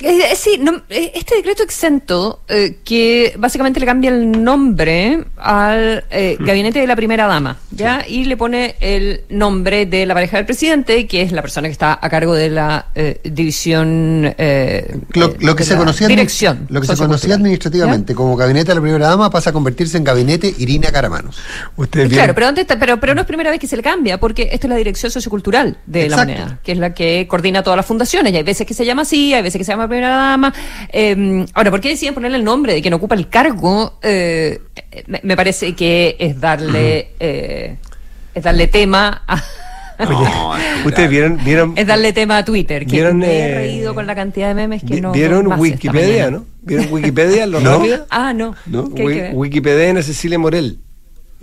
D: Eh, sí, eh, este decreto exento eh, que básicamente le cambia el nombre al gabinete de la primera dama, ¿ya? Y le pone el nombre de la pareja del presidente, que es la persona que está a cargo de la división.
B: lo, que se conocía
D: dirección.
B: Lo que se conocía administrativamente como gabinete de la primera dama pasa a convertirse en gabinete Irina Caramanos.
D: claro, pero, pero, pero no es primera vez que se le cambia, porque esto es la dirección sociocultural de la moneda, que es la que coordina todas las fundaciones. Y hay veces que se llama así, hay veces que se llama primera dama. Eh, ahora, ¿por qué deciden ponerle el nombre de quien ocupa el cargo? Eh, me, parece que es darle, eh, es darle tema a.
C: ustedes vieron, vieron.
D: Es darle tema a Twitter, que me he reído con la cantidad de memes que no.
C: ¿Vieron Wikipedia, no? ¿Vieron Wikipedia? ¿Lo
D: ¿No? Ah, no.
C: ¿No? Wikipedia en Cecilia Morel.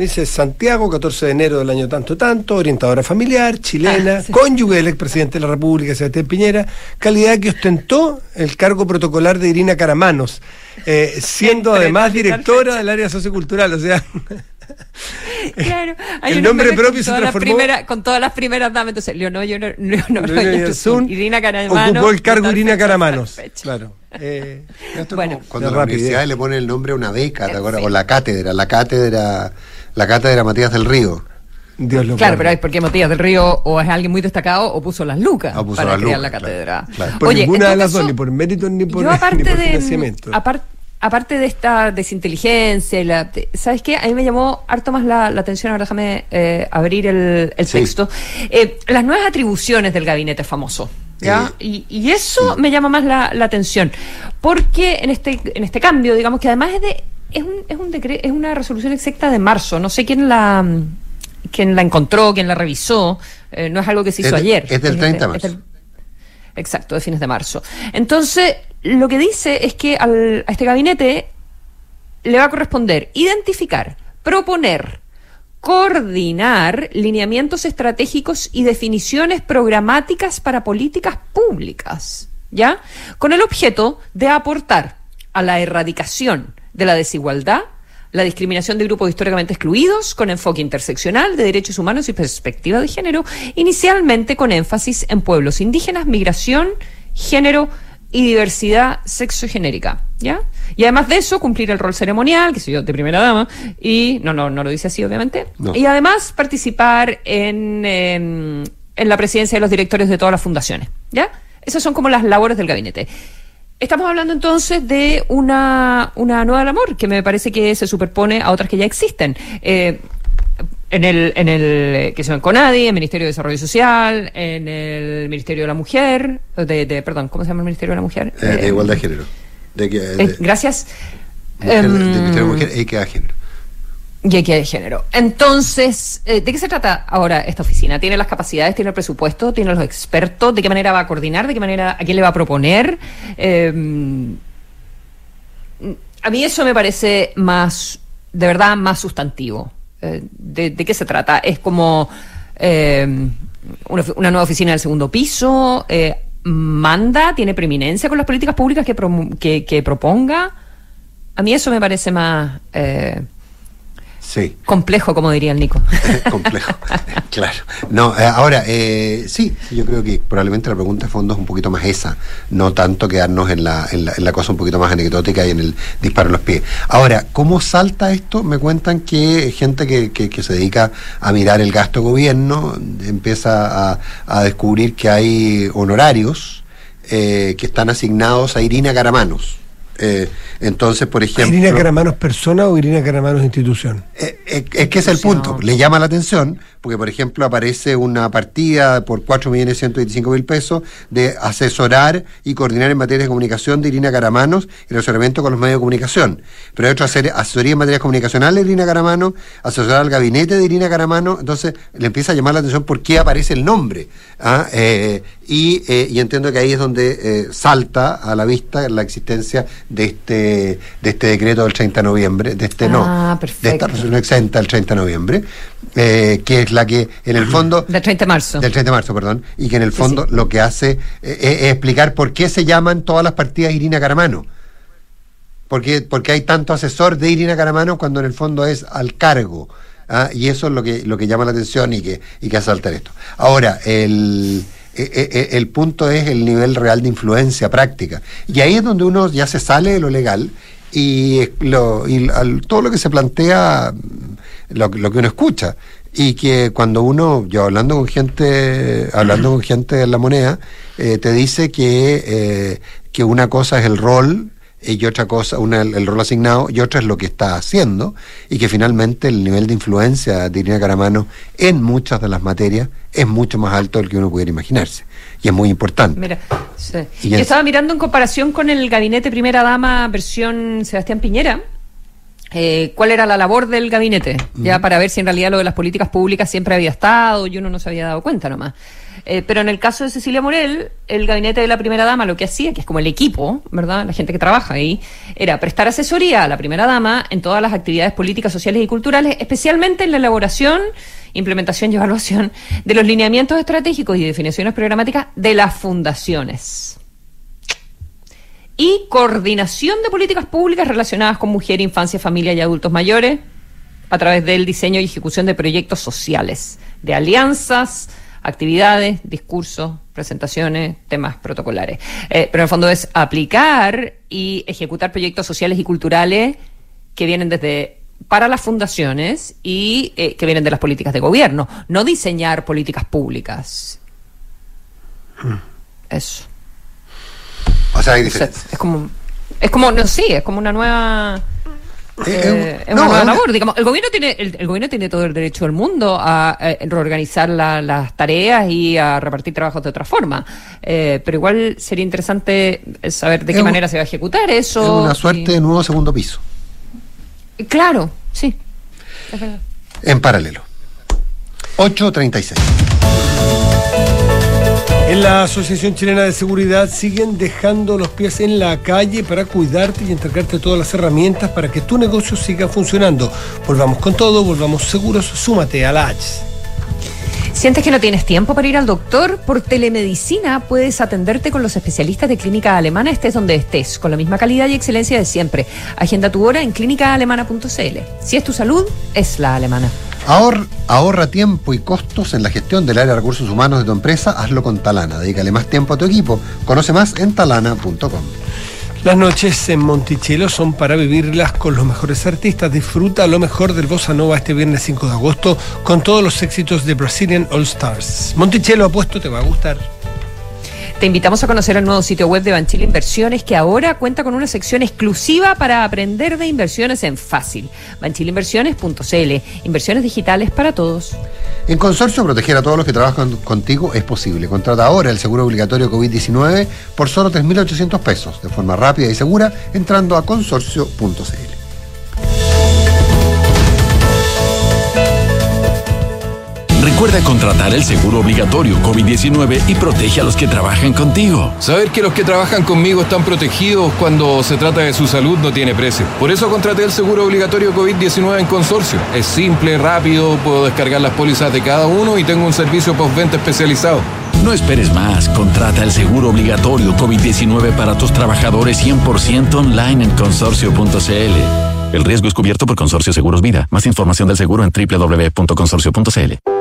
C: Dice Santiago, 14 de enero del año tanto tanto, orientadora familiar, chilena, ah, cónyuge del expresidente de la República, Sebastián Piñera, calidad que ostentó el cargo protocolar de Irina Caramanos, eh, siendo además directora del área sociocultural, o sea...
D: Claro,
C: el nombre propio se transformó
D: con todas las primeras damas, entonces Leonor,
C: Irina Caramanos ocupó el cargo Irina Caramanos, claro.
B: Eh, bueno, cuando la universidad le pone el nombre a una beca, ¿te acuerdas? O la cátedra, la cátedra la cátedra Matías del Río.
D: Dios lo claro, pero es porque Matías del Río o es alguien muy destacado o puso las lucas para crear la cátedra.
C: Por ninguna de las dos, ni por mérito ni por,
D: aparte de, aparte de esta desinteligencia, la, ¿sabes qué? A mí me llamó harto más la, atención, ahora déjame eh, abrir el, texto, eh, las nuevas atribuciones del gabinete famoso. ¿Ya? Eh, y, eso me llama más la, la, atención, porque en este, en este cambio, digamos que además es de es, un, es, un es una resolución exacta de marzo. No sé quién la quién la encontró, quién la revisó. Eh, no es algo que se hizo ayer.
B: Es del 30 de marzo.
D: Exacto, de fines de marzo. Entonces, lo que dice es que al, a este gabinete le va a corresponder identificar, proponer, coordinar lineamientos estratégicos y definiciones programáticas para políticas públicas, ¿ya? Con el objeto de aportar a la erradicación de la desigualdad, la discriminación de grupos históricamente excluidos, con enfoque interseccional de derechos humanos y perspectiva de género, inicialmente con énfasis en pueblos indígenas, migración, género y diversidad sexogenérica, ¿ya? Y además de eso, cumplir el rol ceremonial, que soy yo, de primera dama, y, no, no, no lo dice así, obviamente, y además participar en, en, en la presidencia de los directores de todas las fundaciones, ¿ya? Esas son como las labores del gabinete. Estamos hablando entonces de una, una nueva labor que me parece que se superpone a otras que ya existen. Eh, en el, en el que se en CONADI, en el Ministerio de Desarrollo Social, en el Ministerio de la Mujer, de, perdón, ¿cómo se llama el Ministerio de la Mujer?
B: Eh, de Igualdad de Género.
D: Eh, gracias.
B: Mujer, um, Ministerio de Mujer e de Género
D: y equidad de género. Entonces, eh, ¿de qué se trata ahora esta oficina? ¿Tiene las capacidades, tiene el presupuesto, tiene los expertos? ¿De qué manera va a coordinar? ¿De qué manera, a quién le va a proponer? Eh, a mí eso me parece más, de verdad, más sustantivo. Eh, de, qué se trata? ¿Es como una, nueva oficina del segundo piso? ¿Manda? ¿Tiene preeminencia con las políticas públicas que proponga? A mí eso me parece más
B: Sí.
D: Complejo, como diría el Nico.
B: Complejo, claro. No, eh, ahora, eh, sí, yo creo que probablemente la pregunta de fondo es un poquito más esa, no tanto quedarnos en la, en la, en la cosa un poquito más anecdótica y en el disparo en los pies. Ahora, ¿cómo salta esto? Me cuentan que gente que, que, que se dedica a mirar el gasto gobierno empieza a, a descubrir que hay honorarios eh, que están asignados a Irina Caramanos. Eh, entonces, por ejemplo...
C: ¿Irina Caramanos persona o Irina Caramanos institución?
B: Eh, eh, es que es el punto. Le llama la atención porque, por ejemplo, aparece una partida por 4.125.000 pesos de asesorar y coordinar en materia de comunicación de Irina Caramanos y asesoramiento con los medios de comunicación. Pero hay otra serie, asesoría en materias comunicacionales de Irina Caramanos, asesorar al gabinete de Irina Caramanos. Entonces, le empieza a llamar la atención por qué aparece el nombre. ¿ah? Eh, y, eh, y, entiendo que ahí es donde eh, salta a la vista la existencia de este de este decreto del 30 de noviembre, de este
D: Ah,
B: no,
D: perfecto.
B: de esta resolución exenta del 30 de noviembre, eh, que es la que en el fondo...
D: Del 30 de marzo.
B: Del 30 de marzo, perdón, y que en el fondo
D: sí.
B: lo que hace eh, es, es explicar por qué se llaman todas las partidas Irina Caramano. Porque, porque hay tanto asesor de Irina Caramano cuando en el fondo es al cargo. ¿ah? Y eso es lo que, lo que llama la atención y que, y que hace saltar esto. Ahora, el, eh, eh, eh, el punto es el nivel real de influencia práctica. Y ahí es donde uno ya se sale de lo legal y, eh, lo, y al- todo lo que se plantea, mm, lo, lo que uno escucha. Y que cuando uno, yo hablando con gente, hablando con gente de la moneda, eh, te dice que, eh, que una cosa es el rol y otra cosa, una el, el rol asignado y otra es lo que está haciendo y que finalmente el nivel de influencia de Irina Caramano en muchas de las materias es mucho más alto del que uno pudiera imaginarse y es muy importante.
D: Mira, sí.
B: Y
D: yo
B: es-
D: estaba mirando en comparación con el gabinete primera dama versión Sebastián Piñera. eh, ¿Cuál era la labor del gabinete? Ya para ver si en realidad lo de las políticas públicas siempre había estado y uno no se había dado cuenta nomás. Eh, pero en el caso de Cecilia Morel, el gabinete de la primera dama lo que hacía, que es como el equipo, ¿verdad? La gente que trabaja ahí, era prestar asesoría a la primera dama en todas las actividades políticas, sociales y culturales, especialmente en la elaboración, implementación y evaluación de los lineamientos estratégicos y definiciones programáticas de las fundaciones y coordinación de políticas públicas relacionadas con mujer, infancia, familia y adultos mayores a través del diseño y ejecución de proyectos sociales, de alianzas, actividades, discursos, presentaciones, temas protocolares. Eh, pero en el fondo es aplicar y ejecutar proyectos sociales y culturales que vienen desde para las fundaciones y eh, que vienen de las políticas de gobierno, no diseñar políticas públicas. Eso.
B: O sea, hay
D: O sea, es como, es como, no sé, es como una nueva,
B: Eh,
D: eh, es
B: no,
D: una- labor. Digamos, el gobierno tiene, el, el gobierno tiene todo el derecho del mundo a, eh, reorganizar la- las tareas y a repartir trabajos de otra forma. Eh, pero igual sería interesante saber de qué
B: un-
D: manera se va a ejecutar eso.
B: Es una
D: y-
B: suerte de nuevo segundo piso,
D: Claro, sí.
B: En paralelo. 8.36.
C: En la Asociación Chilena de Seguridad siguen dejando los pies en la calle para cuidarte y entregarte todas las herramientas para que tu negocio siga funcionando. Volvamos con todo, volvamos seguros, súmate a la H.
D: ¿Sientes que no tienes tiempo para ir al doctor? Por telemedicina puedes atenderte con los especialistas de Clínica Alemana, estés donde estés, con la misma calidad y excelencia de siempre. Agenda tu hora en clínicaalemana.cl. Si es tu salud, es la alemana.
B: Ahor- ahorra tiempo y costos en la gestión del área de recursos humanos de tu empresa. Hazlo con Talana. Dedícale más tiempo a tu equipo. Conoce más en talana.com.
C: Las noches en Monticello son para vivirlas con los mejores artistas. Disfruta lo mejor del Bossa Nova este viernes 5 de agosto con todos los éxitos de Brazilian All Stars. Monticello, apuesto, te va a gustar.
D: Te invitamos a conocer el nuevo sitio web de Banchile Inversiones que ahora cuenta con una sección exclusiva para aprender de inversiones en fácil. Banchileinversiones.cl. Inversiones digitales para todos.
B: En Consorcio, proteger a todos los que trabajan contigo es posible. Contrata ahora el seguro obligatorio COVID-19 por solo 3.800 pesos, de forma rápida y segura, entrando a consorcio.cl.
E: Recuerda contratar el seguro obligatorio COVID-19 y protege a los que trabajan contigo.
F: Saber que los que trabajan conmigo están protegidos cuando se trata de su salud no tiene precio. Por eso contraté el seguro obligatorio COVID-19 en consorcio. Es simple, rápido, puedo descargar las pólizas de cada uno y tengo un servicio postventa especializado.
E: No esperes más. Contrata el seguro obligatorio COVID-19 para tus trabajadores 100% online en consorcio.cl. El riesgo es cubierto por Consorcio Seguros Vida. Más información del seguro en www.consorcio.cl.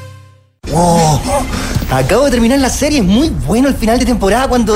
G: Acabo de terminar la serie, es muy bueno el final de temporada cuando...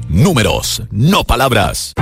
H: Números, no palabras.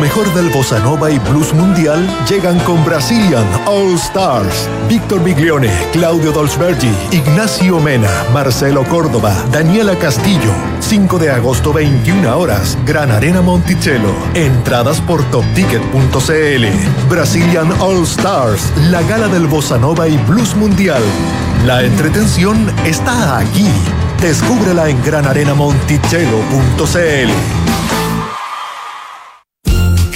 I: Mejor del bossa nova y blues mundial llegan con Brazilian All Stars. Víctor Biglione, Claudio Dolzbergi, Ignacio Mena, Marcelo Córdoba, Daniela Castillo. 5 de agosto, 21 horas, Gran Arena Monticello. Entradas por topticket.cl. Brazilian All Stars, la gala del bossa nova y blues mundial. La entretención está aquí. Descúbrela en granarenamonticello.cl.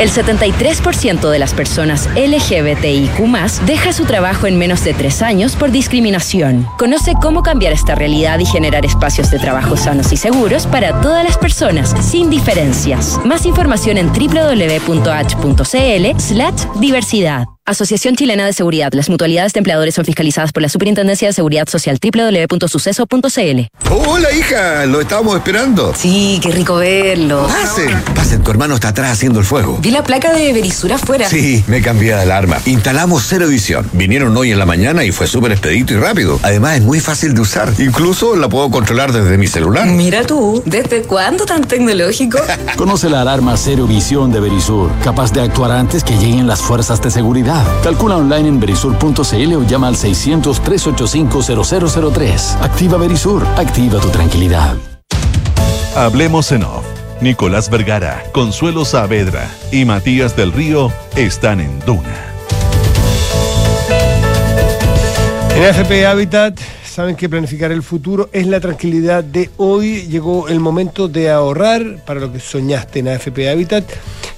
J: El 73% de las personas LGBTIQ deja su trabajo en menos de tres años por discriminación. Conoce cómo cambiar esta realidad y generar espacios de trabajo sanos y seguros para todas las personas, sin diferencias. Más información en www.h.cl slash diversidad. Asociación Chilena de Seguridad. Las mutualidades de empleadores son fiscalizadas por la Superintendencia de Seguridad Social www.suceso.cl.
B: Hola, hija, lo estábamos esperando.
K: Sí, qué rico verlo.
B: Pasen, pasen, tu hermano está atrás haciendo el fuego.
K: Vi la placa de Berisur afuera.
B: Sí, me cambié de alarma. Instalamos cero edición. Vinieron hoy en la mañana y fue súper expedito y rápido. Además, es muy fácil de usar. Incluso la puedo controlar desde mi celular.
K: Mira tú, ¿desde cuándo tan tecnológico?
E: Conoce la alarma Cero Visión de Berisur, capaz de actuar antes que lleguen las fuerzas de seguridad. Calcula online en berisur.cl o llama al 600-385-0003. Activa Berisur, activa tu tranquilidad.
A: Hablemos en off. Nicolás Vergara, Consuelo Saavedra y Matías del Río están en Duna.
C: En AFP Habitat saben que planificar el futuro es la tranquilidad de hoy. Llegó el momento de ahorrar para lo que soñaste en AFP Habitat.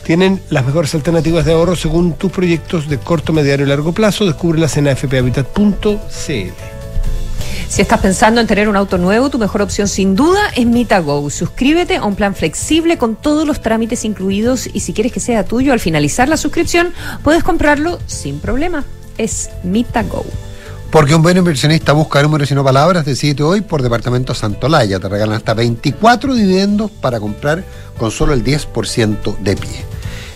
C: Tienen las mejores alternativas de ahorro según tus proyectos de corto, mediano y largo plazo. Descúbrelas en afphabitat.cl.
D: Si estás pensando en tener un auto nuevo, tu mejor opción sin duda es MitaGo. Suscríbete a un plan flexible con todos los trámites incluidos y si quieres que sea tuyo al finalizar la suscripción, puedes comprarlo sin problema. Es MitaGo.
B: Porque un buen inversionista busca números y no palabras, decide hoy por Departamento Santolaya. Te regalan hasta 24 dividendos para comprar con solo el 10% de pie.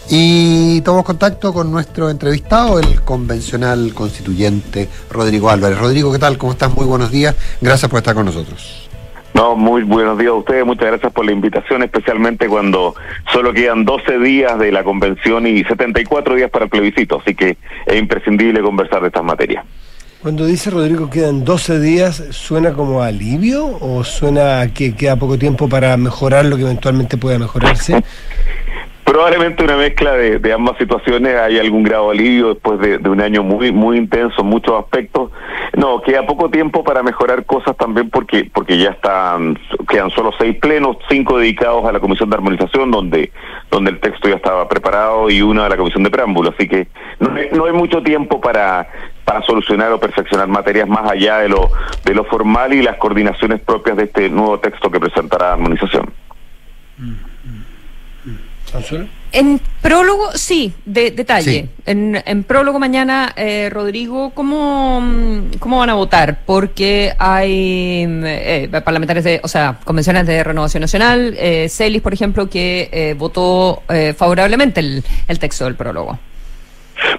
B: Y tomamos contacto con nuestro entrevistado, el convencional constituyente Rodrigo Álvarez. Rodrigo, ¿qué tal? ¿Cómo estás? Muy buenos días. Gracias por estar con nosotros.
L: No, muy buenos días a ustedes, muchas gracias por la invitación, especialmente cuando solo quedan 12 días de la convención y 74 días para el plebiscito, así que es imprescindible conversar de estas materias.
C: Cuando dice Rodrigo quedan 12 días, ¿suena como alivio o suena que queda poco tiempo para mejorar lo que eventualmente pueda mejorarse?
L: Probablemente una mezcla de, ambas situaciones, hay algún grado de alivio después de, un año muy muy intenso en muchos aspectos. No, queda poco tiempo para mejorar cosas también porque porque ya están quedan solo seis plenos, cinco dedicados a la comisión de armonización donde donde el texto ya estaba preparado y uno a la comisión de preámbulo, así que no no hay mucho tiempo para para solucionar o perfeccionar materias más allá de lo de lo formal y las coordinaciones propias de este nuevo texto que presentará armonización.
D: En prólogo, sí, de, detalle. Sí. En, en, prólogo mañana, eh, Rodrigo, ¿cómo, ¿cómo van a votar? Porque hay eh, parlamentarios de, o sea, convenciones de Renovación Nacional, eh, Celis, por ejemplo, que eh, votó eh, favorablemente el, el texto del prólogo.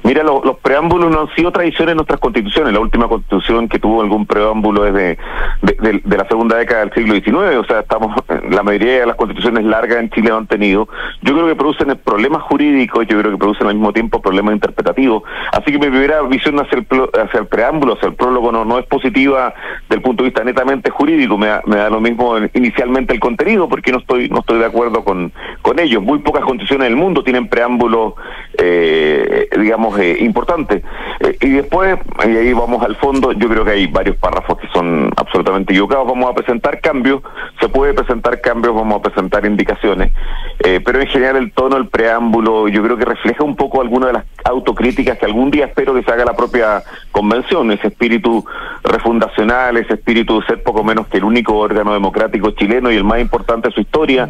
L: Mira, lo, los preámbulos no han sido tradición en nuestras constituciones. La última constitución que tuvo algún preámbulo es de, de, la segunda década del siglo XIX. O sea, estamos la mayoría de las constituciones largas en Chile lo han tenido. Yo creo que producen problemas jurídicos, yo creo que producen al mismo tiempo problemas interpretativos. Así que mi primera visión hacia el, hacia el preámbulo, hacia el prólogo, no, no es positiva del punto de vista netamente jurídico. Me da, me da lo mismo inicialmente el contenido, porque no estoy no estoy de acuerdo con, con ellos. Muy pocas constituciones del mundo tienen preámbulos, eh, digamos, eh, importantes. Eh, y después, y ahí vamos al fondo, yo creo que hay varios párrafos que son absolutamente equivocados. Vamos a presentar cambios, se puede presentar cambios, vamos a presentar indicaciones, eh, pero en general el tono, el preámbulo, yo creo que refleja un poco alguna de las autocríticas que algún día espero que se haga la propia convención, ese espíritu refundacional, ese espíritu de ser poco menos que el único órgano democrático chileno y el más importante de su historia.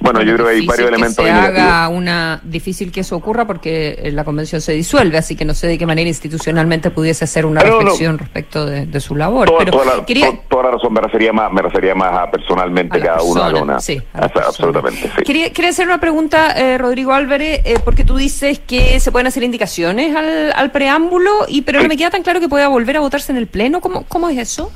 L: Bueno, yo creo que hay varios
D: que
L: elementos.
D: Se haga una difícil que eso ocurra porque la convención se disuelve, así que no sé de qué manera institucionalmente pudiese hacer una
L: Pero no,
D: reflexión respecto de, de, su labor.
L: Toda,
D: pero
L: toda, la,
D: quería...
L: to, toda, la, razón me refería más, me refería más a personalmente
D: a
L: cada
D: persona,
L: uno a una.
D: Sí,
L: a absolutamente, sí.
D: Quería, quería, hacer una pregunta, eh, Rodrigo Álvarez, eh, porque tú dices que se pueden hacer indicaciones al, al preámbulo, y pero no me queda tan claro que pueda volver a votarse en el Pleno. ¿Cómo, cómo es eso?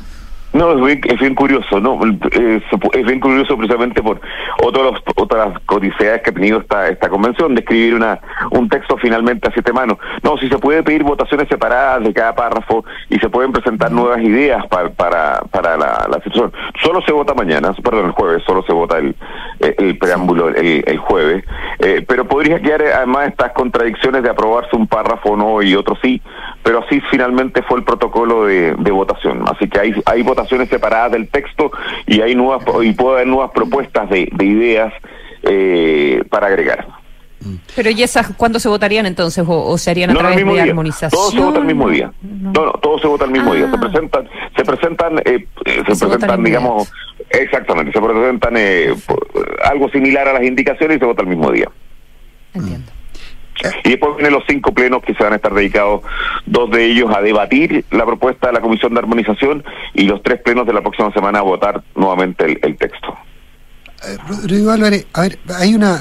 L: No, es bien, es bien curioso, ¿no? Es, es, bien curioso precisamente por otros, otras codiceas que ha tenido esta, esta convención de escribir una, un texto finalmente a siete manos. No, si se puede pedir votaciones separadas de cada párrafo y se pueden presentar nuevas ideas para, para, para la, la situación. Solo se vota mañana, perdón, el jueves, solo se vota el, el preámbulo el, el jueves. Eh, pero podría quedar además estas contradicciones de aprobarse un párrafo no y otro sí, pero así finalmente fue el protocolo de, de votación. Así que hay, hay votaciones separadas del texto y hay nuevas y puede haber nuevas propuestas de, de ideas eh, para agregar.
D: Pero ¿y esas cuándo se votarían entonces o, o se harían a
L: no,
D: través de armonización?
L: Todo se vota el mismo día. No, no, todo se vota el mismo ah. día. Se presentan, se presentan, eh, se, se presentan, digamos, exactamente, se presentan eh, algo similar a las indicaciones y se vota el mismo día.
D: Entiendo.
L: Y después vienen los cinco plenos que se van a estar dedicados, dos de ellos a debatir la propuesta de la Comisión de Armonización y los tres plenos de la próxima semana a votar nuevamente el, el texto.
B: Rodrigo Álvarez, a ver, hay una,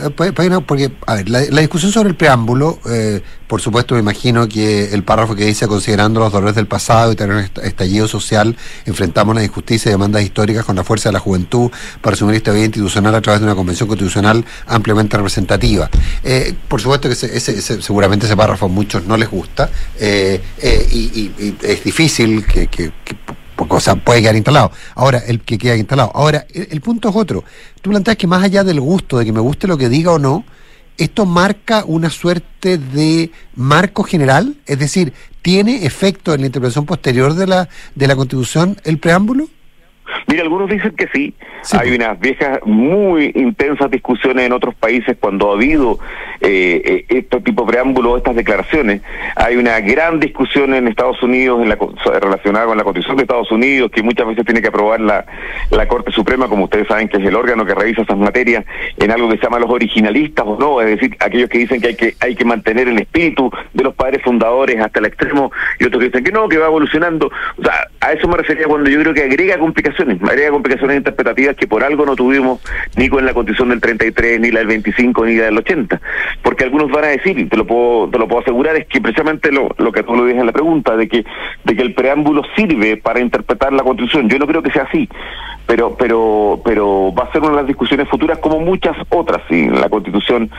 B: porque, a ver, la, discusión sobre el preámbulo, eh, por supuesto me imagino que el párrafo que dice, considerando los dolores del pasado y tener un estallido social, enfrentamos la injusticia y demandas históricas con la fuerza de la juventud para asumir esta vida institucional a través de una convención constitucional ampliamente representativa. Eh, por supuesto que ese, ese, ese, seguramente ese párrafo a muchos no les gusta eh, y, es difícil que, que o sea, puede quedar instalado. Ahora, el que queda instalado. Ahora, el, el, punto es otro. Tú planteas que más allá del gusto, de que me guste lo que diga o no, esto marca una suerte de marco general, es decir, ¿tiene efecto en la interpretación posterior de la, de la Constitución el preámbulo?
L: Mira, algunos dicen que sí. sí. Hay unas viejas, muy intensas discusiones en otros países cuando ha habido eh, este tipo de preámbulos, estas declaraciones. Hay una gran discusión en Estados Unidos en la, relacionada con la Constitución de Estados Unidos, que muchas veces tiene que aprobar la, la Corte Suprema, como ustedes saben, que es el órgano que revisa esas materias, en algo que se llama los originalistas o no, es decir, aquellos que dicen que hay que, hay que mantener el espíritu de los padres fundadores hasta el extremo, y otros que dicen que no, que va evolucionando. O sea, a eso me refería cuando yo creo que agrega complicaciones complicaciones, complicaciones interpretativas que por algo no tuvimos ni con la constitución del 33, ni la del 25, ni la del 80. Porque algunos van a decir, y te lo puedo, te lo puedo asegurar, es que precisamente lo, lo que tú lo dices en la pregunta, de que, de que el preámbulo sirve para interpretar la constitución. Yo no creo que sea así, pero, pero, pero va a ser una de las discusiones futuras como muchas otras. Y la constitución,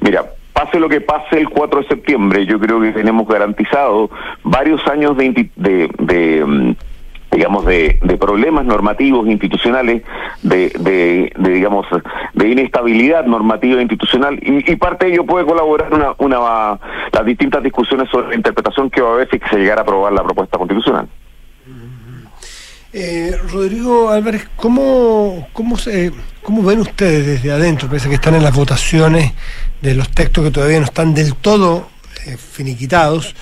L: mira, pase lo que pase el 4 de septiembre, yo creo que tenemos garantizado varios años de, de, de, digamos de, de problemas normativos institucionales de, de, de, digamos de inestabilidad normativa institucional. Y, parte de ello puede colaborar una, una las distintas discusiones sobre la interpretación que va a haber si se llegara a aprobar la propuesta constitucional.
C: Eh, Rodrigo Álvarez, ¿cómo, cómo, se, ¿cómo ven ustedes desde adentro, a que están en las votaciones de los textos que todavía no están del todo eh, finiquitados?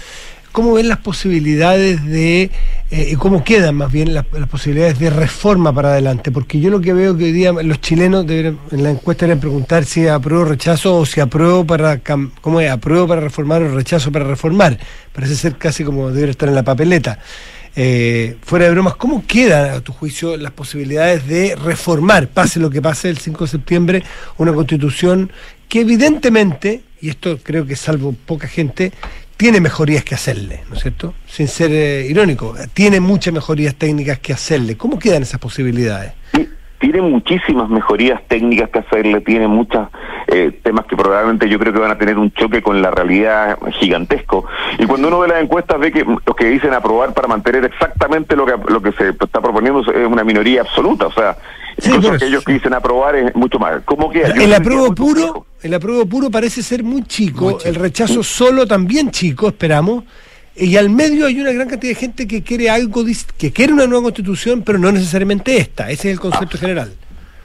C: ¿Cómo ven las posibilidades de, eh, cómo quedan más bien las, posibilidades de reforma para adelante? Porque yo lo que veo que hoy día los chilenos deberían- en la encuesta deben preguntar si apruebo o rechazo o si apruebo para, ¿cómo es? Apruebo para reformar o rechazo para reformar. Parece ser casi como debería estar en la papeleta. Eh, fuera de bromas, ¿cómo quedan a tu juicio las posibilidades de reformar, pase lo que pase el 5 de septiembre, una constitución que evidentemente, y esto creo que salvo poca gente, tiene mejorías que hacerle, ¿no es cierto? Sin ser eh, irónico, tiene muchas mejorías técnicas que hacerle. ¿Cómo quedan esas posibilidades?
L: Tiene muchísimas mejorías técnicas que hacerle, tiene muchos temas que probablemente yo creo que van a tener un choque con la realidad gigantesco. Y cuando uno ve las encuestas ve que los que dicen aprobar para mantener exactamente lo que lo que se está proponiendo es una minoría absoluta, o sea, incluso aquellos que dicen aprobar es mucho más. ¿Cómo queda? Yo
C: El apruebo puro, el apruebo puro parece ser muy chico, el rechazo solo también chico, esperamos. Y al medio hay una gran cantidad de gente que quiere algo, que quiere una nueva constitución, pero no necesariamente esta. Ese es el concepto general.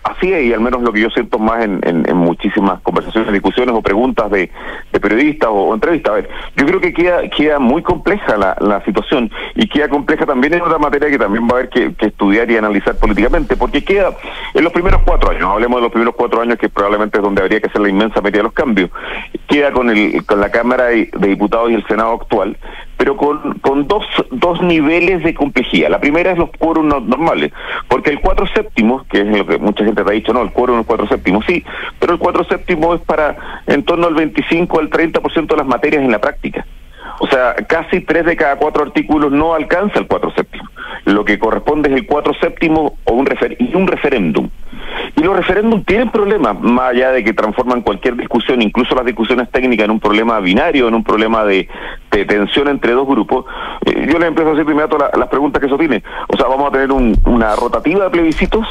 L: Así es, y al menos lo que yo siento más en, en- en muchísimas conversaciones, discusiones o preguntas de, de periodistas o, o entrevistas. A ver, yo creo que queda, queda muy compleja la, la situación y queda compleja también en otra materia que también va a haber que, que estudiar y analizar políticamente, porque queda en los primeros cuatro años, hablemos de los primeros cuatro años que probablemente es donde habría que hacer la inmensa mayoría de los cambios, queda con, el, con la Cámara de Diputados y el Senado actual, pero con, con dos, dos niveles de complejidad. La primera es los quórum no- normales, porque el cuatro séptimos, que es lo que mucha gente te ha dicho, no, el quórum es cuatro séptimos, sí, pero el cuatro séptimos es para en torno al 25 al 30% de las materias en la práctica. O sea, casi tres de cada cuatro artículos no alcanza el cuatro séptimo. Lo que corresponde es el cuatro séptimo o un refer y un referéndum. Y los referéndums tienen problemas, más allá de que transforman cualquier discusión, incluso las discusiones técnicas, en un problema binario, en un problema de, de tensión entre dos grupos. Eh, yo les empiezo a hacer inmediato la- las preguntas que eso tiene. O sea, vamos a tener un- una rotativa de plebiscitos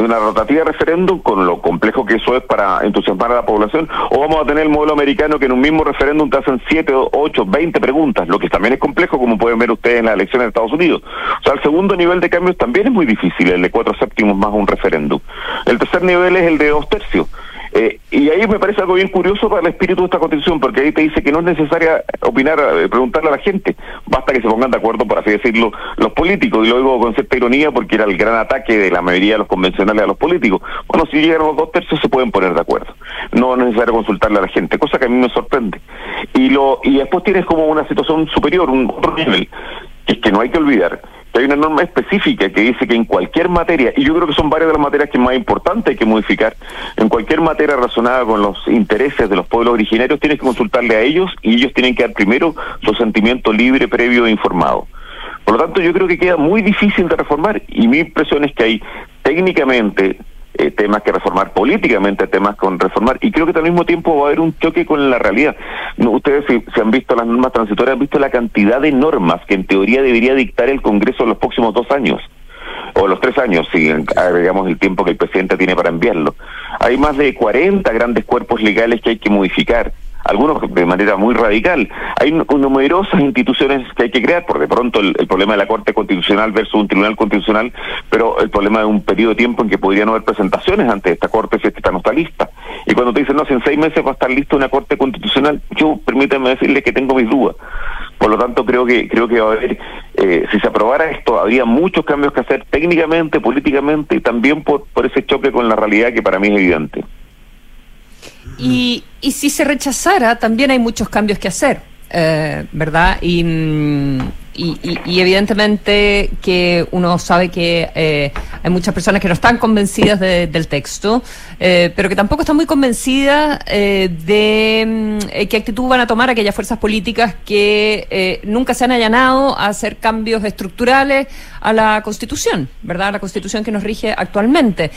L: una rotativa referéndum con lo complejo que eso es para entusiasmar a la población, o vamos a tener el modelo americano que en un mismo referéndum te hacen 7, 8, 20 preguntas, lo que también es complejo como pueden ver ustedes en las elecciones de Estados Unidos. O sea, el segundo nivel de cambios también es muy difícil, el de cuatro séptimos más un referéndum. El tercer nivel es el de dos tercios. Eh, y ahí me parece algo bien curioso para el espíritu de esta constitución, porque ahí te dice que no es necesaria opinar, eh, preguntarle a la gente, basta que se pongan de acuerdo, por así decirlo, los políticos, y lo digo con cierta ironía porque era el gran ataque de la mayoría de los convencionales a los políticos. Bueno, si llegan los dos tercios se pueden poner de acuerdo, no es necesario consultarle a la gente, cosa que a mí me sorprende. Y, lo, y después tienes como una situación superior, un otro nivel, que es que no hay que olvidar hay una norma específica que dice que en cualquier materia, y yo creo que son varias de las materias que más importante hay que modificar, en cualquier materia relacionada con los intereses de los pueblos originarios, tienes que consultarle a ellos y ellos tienen que dar primero su sentimiento libre, previo e informado. Por lo tanto, yo creo que queda muy difícil de reformar y mi impresión es que hay técnicamente eh, temas que reformar, políticamente temas con reformar, y creo que al mismo tiempo va a haber un choque con la realidad. Ustedes si, si han visto las normas transitorias, han visto la cantidad de normas que en teoría debería dictar el Congreso en los próximos dos años o los tres años, si agregamos el tiempo que el presidente tiene para enviarlo. Hay más de 40 grandes cuerpos legales que hay que modificar, algunos de manera muy radical. Hay nu- numerosas instituciones que hay que crear, por de pronto el, el problema de la Corte Constitucional versus un Tribunal Constitucional, pero el problema de un periodo de tiempo en que podría no haber presentaciones ante esta Corte si esta no está lista. Y cuando te dicen, no, si en seis meses va a estar lista una Corte Constitucional, yo permítame decirle que tengo mis dudas. Por lo tanto, creo que creo que va a haber, eh, si se aprobara esto, habría muchos cambios que hacer técnicamente, políticamente y también por, por ese choque con la realidad que para mí es evidente.
D: Y, y si se rechazara, también hay muchos cambios que hacer, eh, ¿verdad? Y, mm, y, y- evidentemente que uno sabe que eh, hay muchas personas que no están convencidas de- del texto, eh, pero que tampoco están muy convencidas eh, de mm, eh, qué actitud van a tomar aquellas fuerzas políticas que nunca se han allanado a hacer cambios estructurales a la Constitución, ¿verdad? A la Constitución que nos rige actualmente.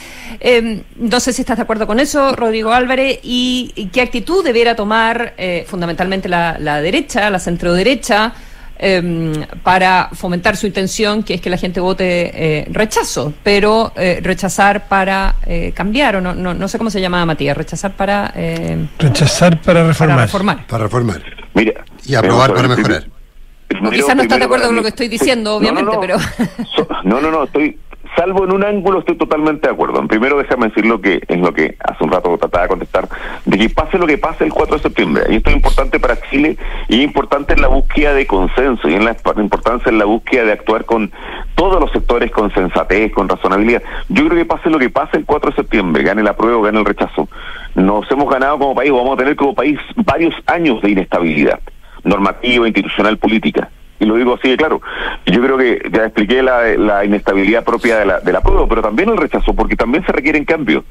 D: No sé si estás de acuerdo con eso, Rodrigo Álvarez, y, qué actitud debiera tomar fundamentalmente la, la derecha, la centroderecha, eh, para fomentar su intención, que es que la gente vote eh, rechazo, pero eh, rechazar para eh, cambiar, o no, no, no sé cómo se llama Matías, rechazar para... eh,
C: Rechazar para reformar.
D: Para reformar.
B: Para reformar.
L: Mira.
B: Y aprobar para mejorar.
D: o quizás no estás de acuerdo con lo que estoy diciendo,
L: Sí. No, no,
D: obviamente,
L: no.
D: pero...
L: No, no, no, estoy, salvo en un ángulo, estoy totalmente de acuerdo. Primero, déjame decir lo que es lo que hace un rato trataba de contestar, de que pase lo que pase el 4 de septiembre. Y esto es importante para Chile y es importante en la búsqueda de consenso y en la importancia en la búsqueda de actuar con todos los sectores con sensatez, con razonabilidad. Yo creo que pase lo que pase el 4 de septiembre, gane la prueba o gane el rechazo. Nos hemos ganado como país, o vamos a tener como país varios años de inestabilidad normativa, institucional, política. Y lo digo así de claro. Yo creo que ya expliqué la, la inestabilidad propia de la, de la prueba, pero también el rechazo, porque también se requieren cambios.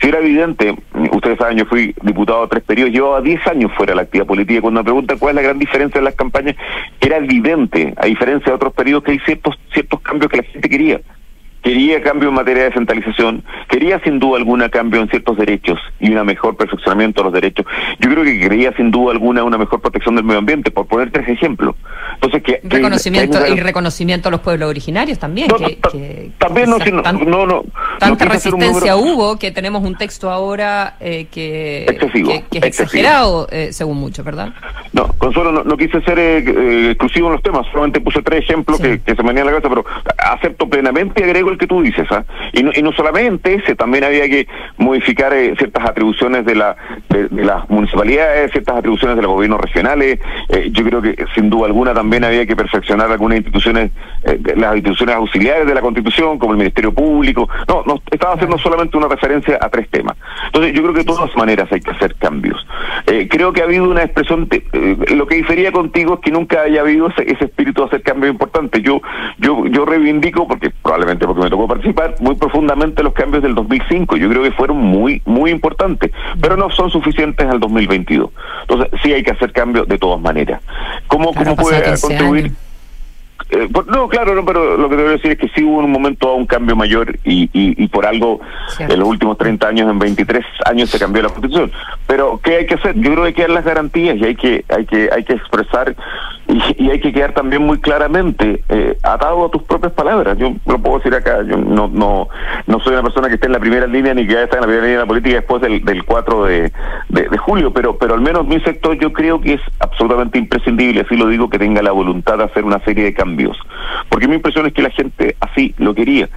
L: Si era evidente, ustedes saben, yo fui diputado tres periodos, llevaba 10 años fuera de la actividad política. Cuando me preguntan cuál es la gran diferencia en las campañas, era evidente, a diferencia de otros periodos, que hay ciertos, ciertos cambios que la gente quería. Quería cambio en materia de descentralización, quería sin duda alguna cambio en ciertos derechos y un mejor perfeccionamiento de los derechos. Yo creo que quería sin duda alguna una mejor protección del medio ambiente, por poner tres ejemplos. Entonces, que,
D: reconocimiento
L: que hay
D: y reconocimiento a los pueblos originarios también.
L: No,
D: que,
L: ta-
D: que-
L: también no, no,
D: tan-
L: no,
D: tanta resistencia
L: número-
D: hubo que tenemos un texto ahora eh, que,
L: Excesivo,
D: que, que es
L: excesivo.
D: exagerado, eh, según muchos, ¿verdad?
L: No, Consuelo, no, no quise ser eh, eh, exclusivo en los temas, solamente puse tres ejemplos que, que se me venían a la cabeza, pero acepto plenamente y agrego el que tú dices. ¿ah? Y, no, y no solamente ese, también había que modificar eh, ciertas atribuciones de, la, de, las municipalidades, ciertas atribuciones de los gobiernos regionales. eh, yo creo que sin duda alguna también había que perfeccionar algunas instituciones, eh, las instituciones auxiliares de la Constitución, como el Ministerio Público. No, no estaba haciendo solamente una referencia a tres temas. Entonces, yo creo que de todas maneras hay que hacer cambios. Eh, creo que ha habido una expresión, lo que difería contigo es que nunca haya habido ese, ese espíritu de hacer cambios importantes. Yo, yo, yo reivindico, porque probablemente porque me tocó participar, muy profundamente los cambios del 2005. Yo creo que fueron muy, muy importantes, pero no son suficientes al 2022. Entonces, sí hay que hacer cambios de todas maneras. ¿Cómo,
D: Claro,
L: cómo puede
D: pasado 15
L: contribuir? Eh, por- no, claro, no, pero lo que te voy a decir es que sí hubo en un momento un cambio mayor y, y, y por algo
D: Cierto.
L: en los últimos 30 años, en 23 años se cambió la constitución. Pero ¿qué hay que hacer? Yo creo que hay que dar las garantías y hay que hay que hay que expresar y, y hay que quedar también muy claramente eh, atado a tus propias palabras. Yo lo puedo decir acá, yo no no no soy una persona que esté en la primera línea ni que haya estado en la primera línea de la política después del, del 4 de, de, de julio, pero pero al menos mi sector yo creo que es absolutamente imprescindible, así lo digo, que tenga la voluntad de hacer una serie de cambios. Porque mi impresión es que la gente así lo quería.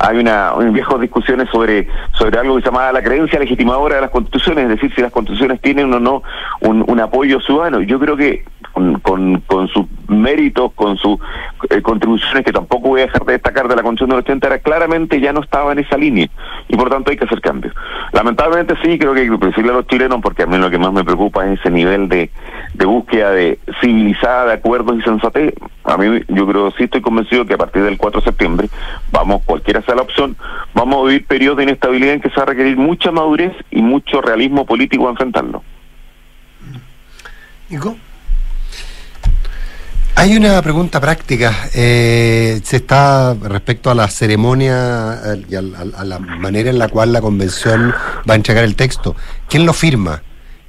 L: Hay una, unas viejas discusiones sobre, sobre algo que se llamaba la creencia legitimadora de las constituciones, es decir, si las constituciones tienen o no un apoyo ciudadano. Yo creo que con, con, sus méritos, con sus eh, contribuciones, que tampoco voy a dejar de destacar de la Constitución del 80, era claramente ya no estaba en esa línea. Y por tanto hay que hacer cambios. Lamentablemente sí, creo que hay que decirle a los chilenos, porque a mí lo que más me preocupa es ese nivel de, de búsqueda de civilizada de acuerdos y sensatez. A mí, yo creo, sí estoy convencido que a partir del 4 de septiembre, vamos, cualquiera sea la opción, vamos a vivir periodos de inestabilidad en que se va a requerir mucha madurez y mucho realismo político a enfrentarlo.
C: Nico.
B: Hay una pregunta práctica. eh, se está respecto a la ceremonia y al- a, la manera en la cual la convención va a entregar el texto. ¿Quién lo firma?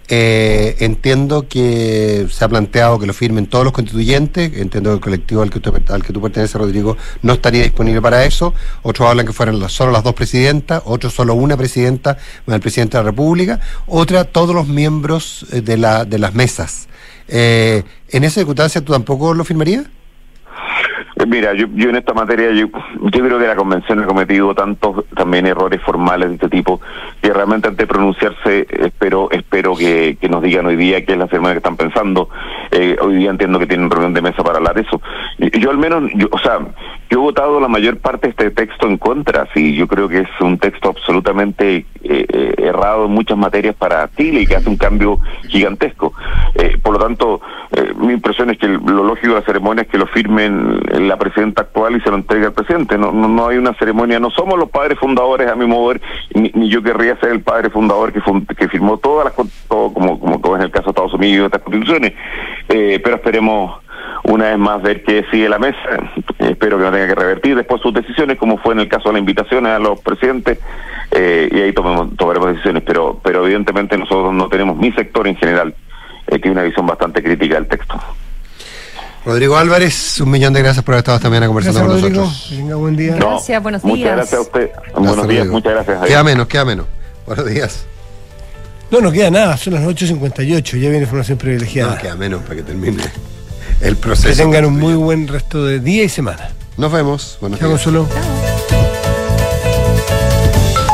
B: Eh, entiendo que se ha planteado que lo firmen todos los constituyentes. Entiendo que el colectivo al que, usted al que tú perteneces, Rodrigo, no estaría disponible para eso. Otros hablan que fueran las- solo las dos presidentas, otros solo una presidenta, el presidente de la República. Otra, todos los miembros eh, de, la, de las mesas. Eh, ¿En esa circunstancia tú tampoco lo firmarías?
L: Mira, yo, yo en esta materia, yo, yo creo que la convención ha cometido tantos también errores formales de este tipo que realmente antes de pronunciarse espero, espero que, que nos digan hoy día qué es la ceremonia que están pensando. Eh, hoy día entiendo que tienen reunión de mesa para hablar de eso. Yo al menos, yo, o sea, yo he votado la mayor parte de este texto en contra, sí, yo creo que es un texto absolutamente eh, eh, errado en muchas materias para Chile y que hace un cambio gigantesco. Eh, por lo tanto, eh, mi impresión es que lo lógico de la ceremonia es que lo firmen la presidenta actual y se lo entregue al presidente. No, no, no hay una ceremonia, no somos los padres fundadores, a mi modo de ver, ni, ni yo querría ser el padre fundador que, fun- que firmó todas las, todo, como, como, como es el caso de Estados Unidos y otras constituciones. Eh, pero esperemos una vez más ver qué sigue la mesa. Espero que no tenga que revertir después sus decisiones, como fue en el caso de la invitación a los presidentes, eh, y ahí tomemos, tomaremos decisiones. Pero, pero evidentemente nosotros no tenemos, mi sector en general, eh, tiene una visión bastante crítica del texto.
B: Rodrigo Álvarez, un millón de gracias por haber estado esta mañana conversando
C: Gracias,
B: con
C: Rodrigo.
B: nosotros.
C: Que tenga buen día.
L: No,
D: Gracias, buenos
L: Muchas
D: días.
L: gracias a usted.
B: Gracias,
L: Buenos días,
B: Rodrigo.
L: muchas gracias. Javier.
B: Queda menos, queda menos. Buenos días.
C: No, no queda nada, son las 8.58, ya viene información privilegiada.
B: No, queda menos para que termine el proceso.
C: que tengan un muy buen resto de día y semana.
B: Nos vemos. Buenos
C: Chao,
B: días.
C: Consuelo.